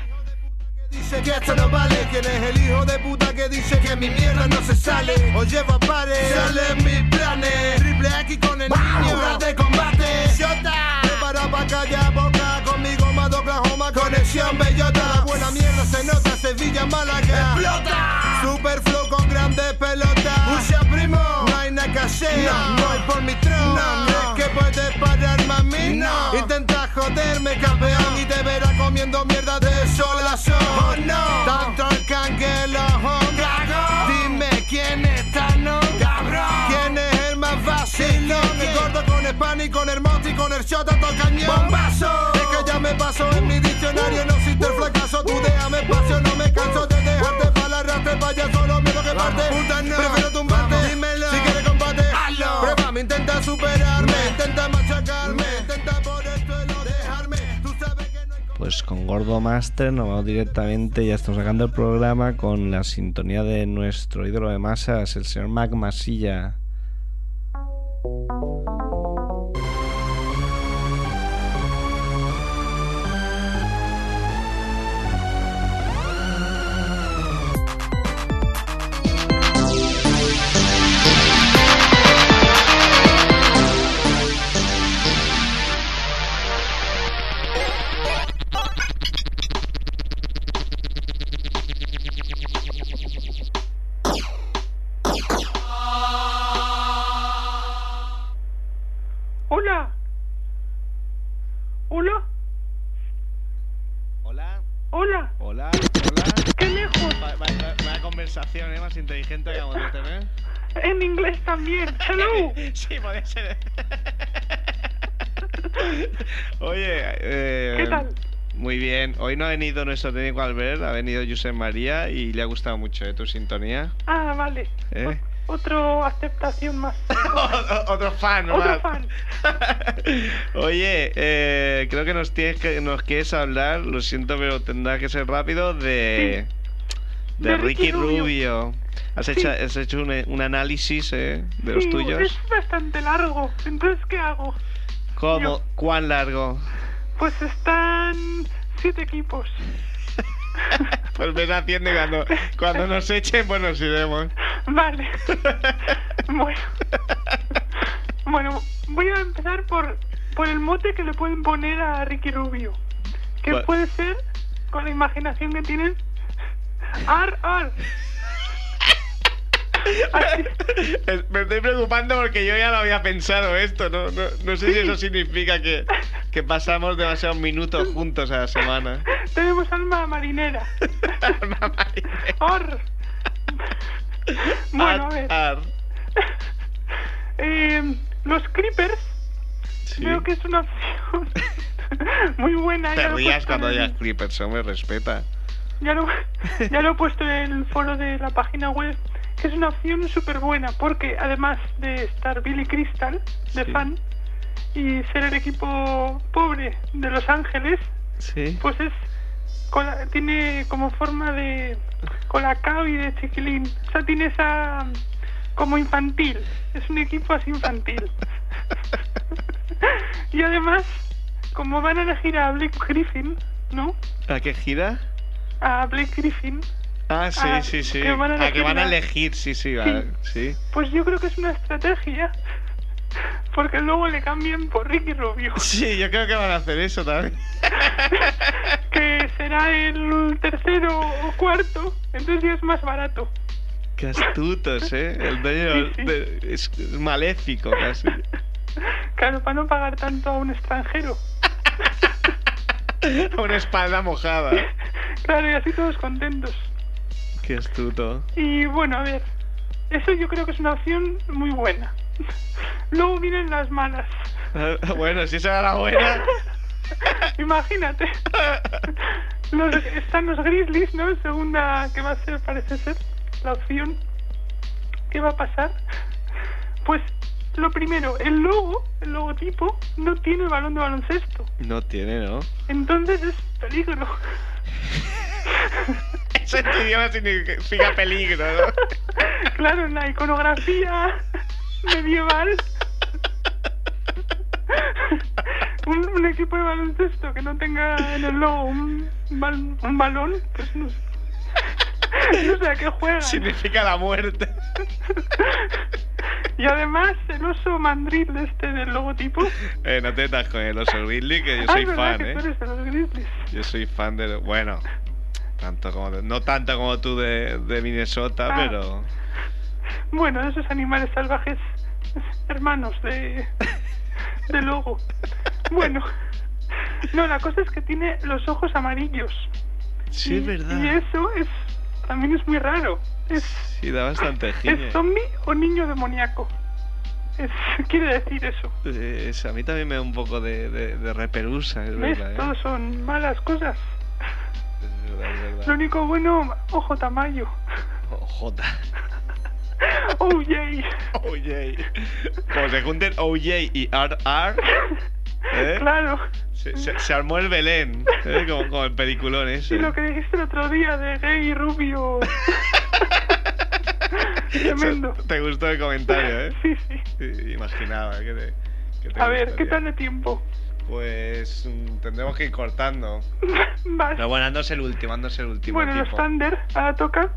[SPEAKER 6] Dice que esto no vale, quién es el hijo de puta que dice que mi mierda no se sale o lleva pares, salen mis planes, triple X con el niño, de combate, Shota, prepara pa' callar boca, conmigo más Oklahoma, conexión bellota, la buena mierda se nota, Sevilla, Málaga, explota, grandes pelotas, Pucha primo, no hay nada que hacer, no, voy por mi tron, no, ¿crees que puedes parar mami? No, intenta joderme campeón. Y te verás comiendo mierda de sol a sol, oh no, tanto el canguelo, dime quién está no, cabrón, quién es el más vacilón, el gordo con el pan y con el monte y con el shot a todo cañón, bombazo, es que ya me pasó en mi diccionario, no existe el fracaso, tú déjame espacio, no me canso de dejarte para la rastre, puta no, prefiero tumbarte, dímelo, si quieres combate, hazlo, prueba, me intenta superarme, intenta machacarme, intenta por el suelo dejarme, tú sabes que no hay
[SPEAKER 1] Pues con Gordo Master nos vamos directamente, ya estamos sacando el programa con la sintonía de nuestro ídolo de masas, el señor Mac Masilla.
[SPEAKER 7] También. Hello.
[SPEAKER 1] sí, puede ser. Oye, eh,
[SPEAKER 7] ¿Qué tal?
[SPEAKER 1] Muy bien. Hoy no ha venido nuestro técnico Albert, ha venido Josep María y le ha gustado mucho ¿eh? tu sintonía.
[SPEAKER 7] Ah, vale.
[SPEAKER 1] ¿Eh?
[SPEAKER 7] Otro aceptación más.
[SPEAKER 1] Otro fan,
[SPEAKER 7] Otro
[SPEAKER 1] más.
[SPEAKER 7] fan.
[SPEAKER 1] Oye, eh, creo que nos tienes que nos quieres hablar, lo siento, pero tendrá que ser rápido de de,
[SPEAKER 7] De
[SPEAKER 1] Ricky,
[SPEAKER 7] Ricky
[SPEAKER 1] Rubio.
[SPEAKER 7] Rubio.
[SPEAKER 1] Has
[SPEAKER 7] Sí.
[SPEAKER 1] hecho has hecho un, un análisis eh, de los
[SPEAKER 7] Sí,
[SPEAKER 1] tuyos.
[SPEAKER 7] Es bastante largo. Entonces, ¿qué hago?
[SPEAKER 1] ¿Cómo?
[SPEAKER 7] yo-
[SPEAKER 1] ¿Cuán largo?
[SPEAKER 7] Pues están siete equipos.
[SPEAKER 1] Pues ven haciendo y cuando, cuando nos echen, pues nos iremos.
[SPEAKER 7] Vale. Bueno. Bueno, voy a empezar por, por el mote que le pueden poner a Ricky Rubio. Que
[SPEAKER 1] ¿Cuál?
[SPEAKER 7] puede ser, con la imaginación que tienen, Ar Ar.
[SPEAKER 1] Me estoy preocupando porque yo ya lo había pensado esto. No, no, no sé si eso significa que, que pasamos demasiados minutos juntos a la semana.
[SPEAKER 7] Tenemos alma marinera. Ar. Bueno, a ver.
[SPEAKER 1] ar.
[SPEAKER 7] Eh, los Creepers,
[SPEAKER 1] Sí.
[SPEAKER 7] veo que es una opción muy buena.
[SPEAKER 1] Te rías cuando
[SPEAKER 7] en-
[SPEAKER 1] digas Creepers, me respeta.
[SPEAKER 7] Ya lo, ya lo he puesto en el foro de la página web, es una opción súper buena, porque además de estar Billy Crystal, de
[SPEAKER 1] Sí.
[SPEAKER 7] fan, y ser el equipo pobre de Los Ángeles,
[SPEAKER 1] Sí.
[SPEAKER 7] pues es tiene como forma de colacao y de chiquilín. O sea, tiene esa como infantil. Es un equipo así infantil. y además, como van a elegir a Blake Griffin, ¿no?
[SPEAKER 1] ¿A qué gira?
[SPEAKER 7] A Blake Griffin,
[SPEAKER 1] Ah, sí,
[SPEAKER 7] Ah,
[SPEAKER 1] sí, sí.
[SPEAKER 7] que van a
[SPEAKER 1] Ah, que van a
[SPEAKER 7] elegir
[SPEAKER 1] elegir, sí, sí, vale, sí.
[SPEAKER 7] pues yo creo que es una estrategia. Porque luego le cambian por Ricky Rubio,
[SPEAKER 1] Sí, yo creo que van a hacer eso también.
[SPEAKER 7] que será el tercero o cuarto, entonces ya es más barato.
[SPEAKER 1] Qué astutos, ¿eh? El dueño
[SPEAKER 7] Sí, sí.
[SPEAKER 1] de- es, es maléfico casi.
[SPEAKER 7] Claro, para no pagar tanto a un extranjero.
[SPEAKER 1] Una espalda mojada.
[SPEAKER 7] Claro, y así todos contentos.
[SPEAKER 1] Qué astuto.
[SPEAKER 7] Y bueno, a ver, eso yo creo que es una opción muy buena. Luego vienen las malas.
[SPEAKER 1] Bueno, si esa era la buena.
[SPEAKER 7] Imagínate. Los- están los Grizzlies, ¿no? Segunda que va a ser, parece ser, la opción. ¿Qué va a pasar? Pues lo primero, el logo, el logotipo, no tiene balón de baloncesto.
[SPEAKER 1] No tiene, ¿no?
[SPEAKER 7] Entonces es peligro.
[SPEAKER 1] Eso en tu idioma significa peligro, ¿no?
[SPEAKER 7] Claro, en la iconografía medieval. Un, un equipo de baloncesto que no tenga en el logo un, bal- un balón, pues no sé. No sé a qué juega.
[SPEAKER 1] Significa la muerte.
[SPEAKER 7] Y además el oso mandril este del logotipo.
[SPEAKER 1] Eh, no te metas con el oso Grizzly, que yo soy fan, ¿eh?
[SPEAKER 7] tú eres de los Grizzlies.
[SPEAKER 1] Yo soy fan de... Bueno, tanto como... no tanto como tú de, de Minnesota,
[SPEAKER 7] Ah.
[SPEAKER 1] pero...
[SPEAKER 7] Bueno, esos animales salvajes, hermanos de, de logo. Bueno, no, la cosa es que tiene los ojos amarillos.
[SPEAKER 1] Sí,
[SPEAKER 7] y,
[SPEAKER 1] es verdad.
[SPEAKER 7] Y eso es también es muy raro. Es,
[SPEAKER 1] Sí, da bastante giñe.
[SPEAKER 7] ¿Es zombie o niño demoníaco? Es, quiere decir eso.
[SPEAKER 1] Es- a mí también me da un poco de, de, de reperusa, es
[SPEAKER 7] ¿Ves?
[SPEAKER 1] verdad, ¿eh?
[SPEAKER 7] Todos son malas cosas.
[SPEAKER 1] Es verdad, es verdad.
[SPEAKER 7] Lo único bueno, ojo
[SPEAKER 1] Jota.
[SPEAKER 7] Oh, yay.
[SPEAKER 1] OJ. Como se junten OJ y RR, ¿eh?
[SPEAKER 7] Claro.
[SPEAKER 1] Se, se- se armó el Belén, ¿eh? como, como el peliculón ese.
[SPEAKER 7] Y lo que dijiste el otro día de gay y rubio. Tremendo.
[SPEAKER 1] ¿Te gustó el comentario, eh?
[SPEAKER 7] Sí, sí.
[SPEAKER 1] Sí, Imaginaba que te, que te
[SPEAKER 7] A ver, ¿qué
[SPEAKER 1] gustaría.
[SPEAKER 7] tal de tiempo?
[SPEAKER 1] Pues tendremos que ir cortando.
[SPEAKER 7] Vas.
[SPEAKER 1] Pero bueno, ándose el último, ándose el último
[SPEAKER 7] Bueno, los. Thunder ahora toca.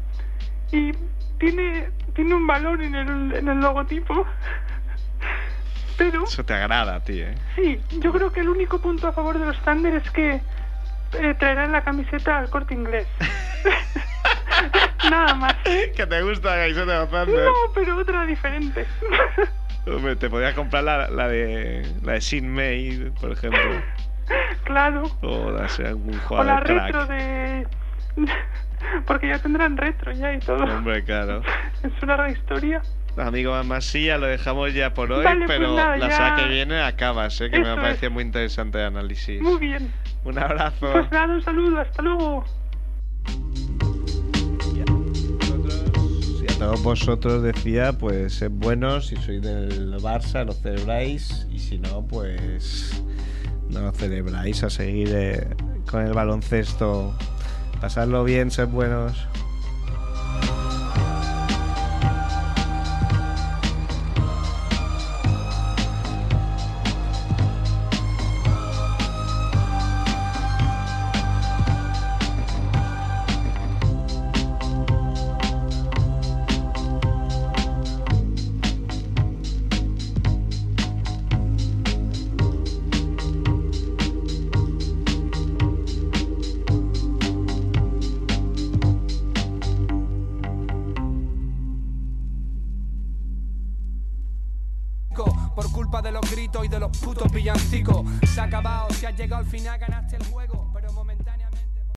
[SPEAKER 7] Y tiene, tiene un balón en el, en el logotipo. Pero
[SPEAKER 1] Eso te agrada a ti, ¿eh?
[SPEAKER 7] sí, yo creo que el único punto a favor de los Thunder es que eh, traerán la camiseta al corte inglés. Nada más.
[SPEAKER 1] que te gusta la camiseta de los Thunder.
[SPEAKER 7] No, pero otra diferente.
[SPEAKER 1] Hombre, te podrías comprar la, la de la de Sin May, por ejemplo.
[SPEAKER 7] claro.
[SPEAKER 1] O la de algún
[SPEAKER 7] O la
[SPEAKER 1] crack.
[SPEAKER 7] retro de. Porque ya tendrán retro ya y todo.
[SPEAKER 1] Hombre, claro.
[SPEAKER 7] Es una larga historia.
[SPEAKER 1] Amigo Masilla, lo dejamos ya por hoy,
[SPEAKER 7] Vale, pues
[SPEAKER 1] pero
[SPEAKER 7] nada,
[SPEAKER 1] la
[SPEAKER 7] ya-
[SPEAKER 1] semana que viene acabas, ¿eh? que me
[SPEAKER 7] Eso
[SPEAKER 1] ha
[SPEAKER 7] es.
[SPEAKER 1] parecido muy interesante el análisis.
[SPEAKER 7] Muy bien.
[SPEAKER 1] Un abrazo.
[SPEAKER 7] Pues nada, un saludo. Hasta luego.
[SPEAKER 1] Todos vosotros decía, pues sed buenos, si sois del Barça lo celebráis y si no, pues no lo celebráis, a seguir eh, con el baloncesto. Pasadlo bien, sed buenos.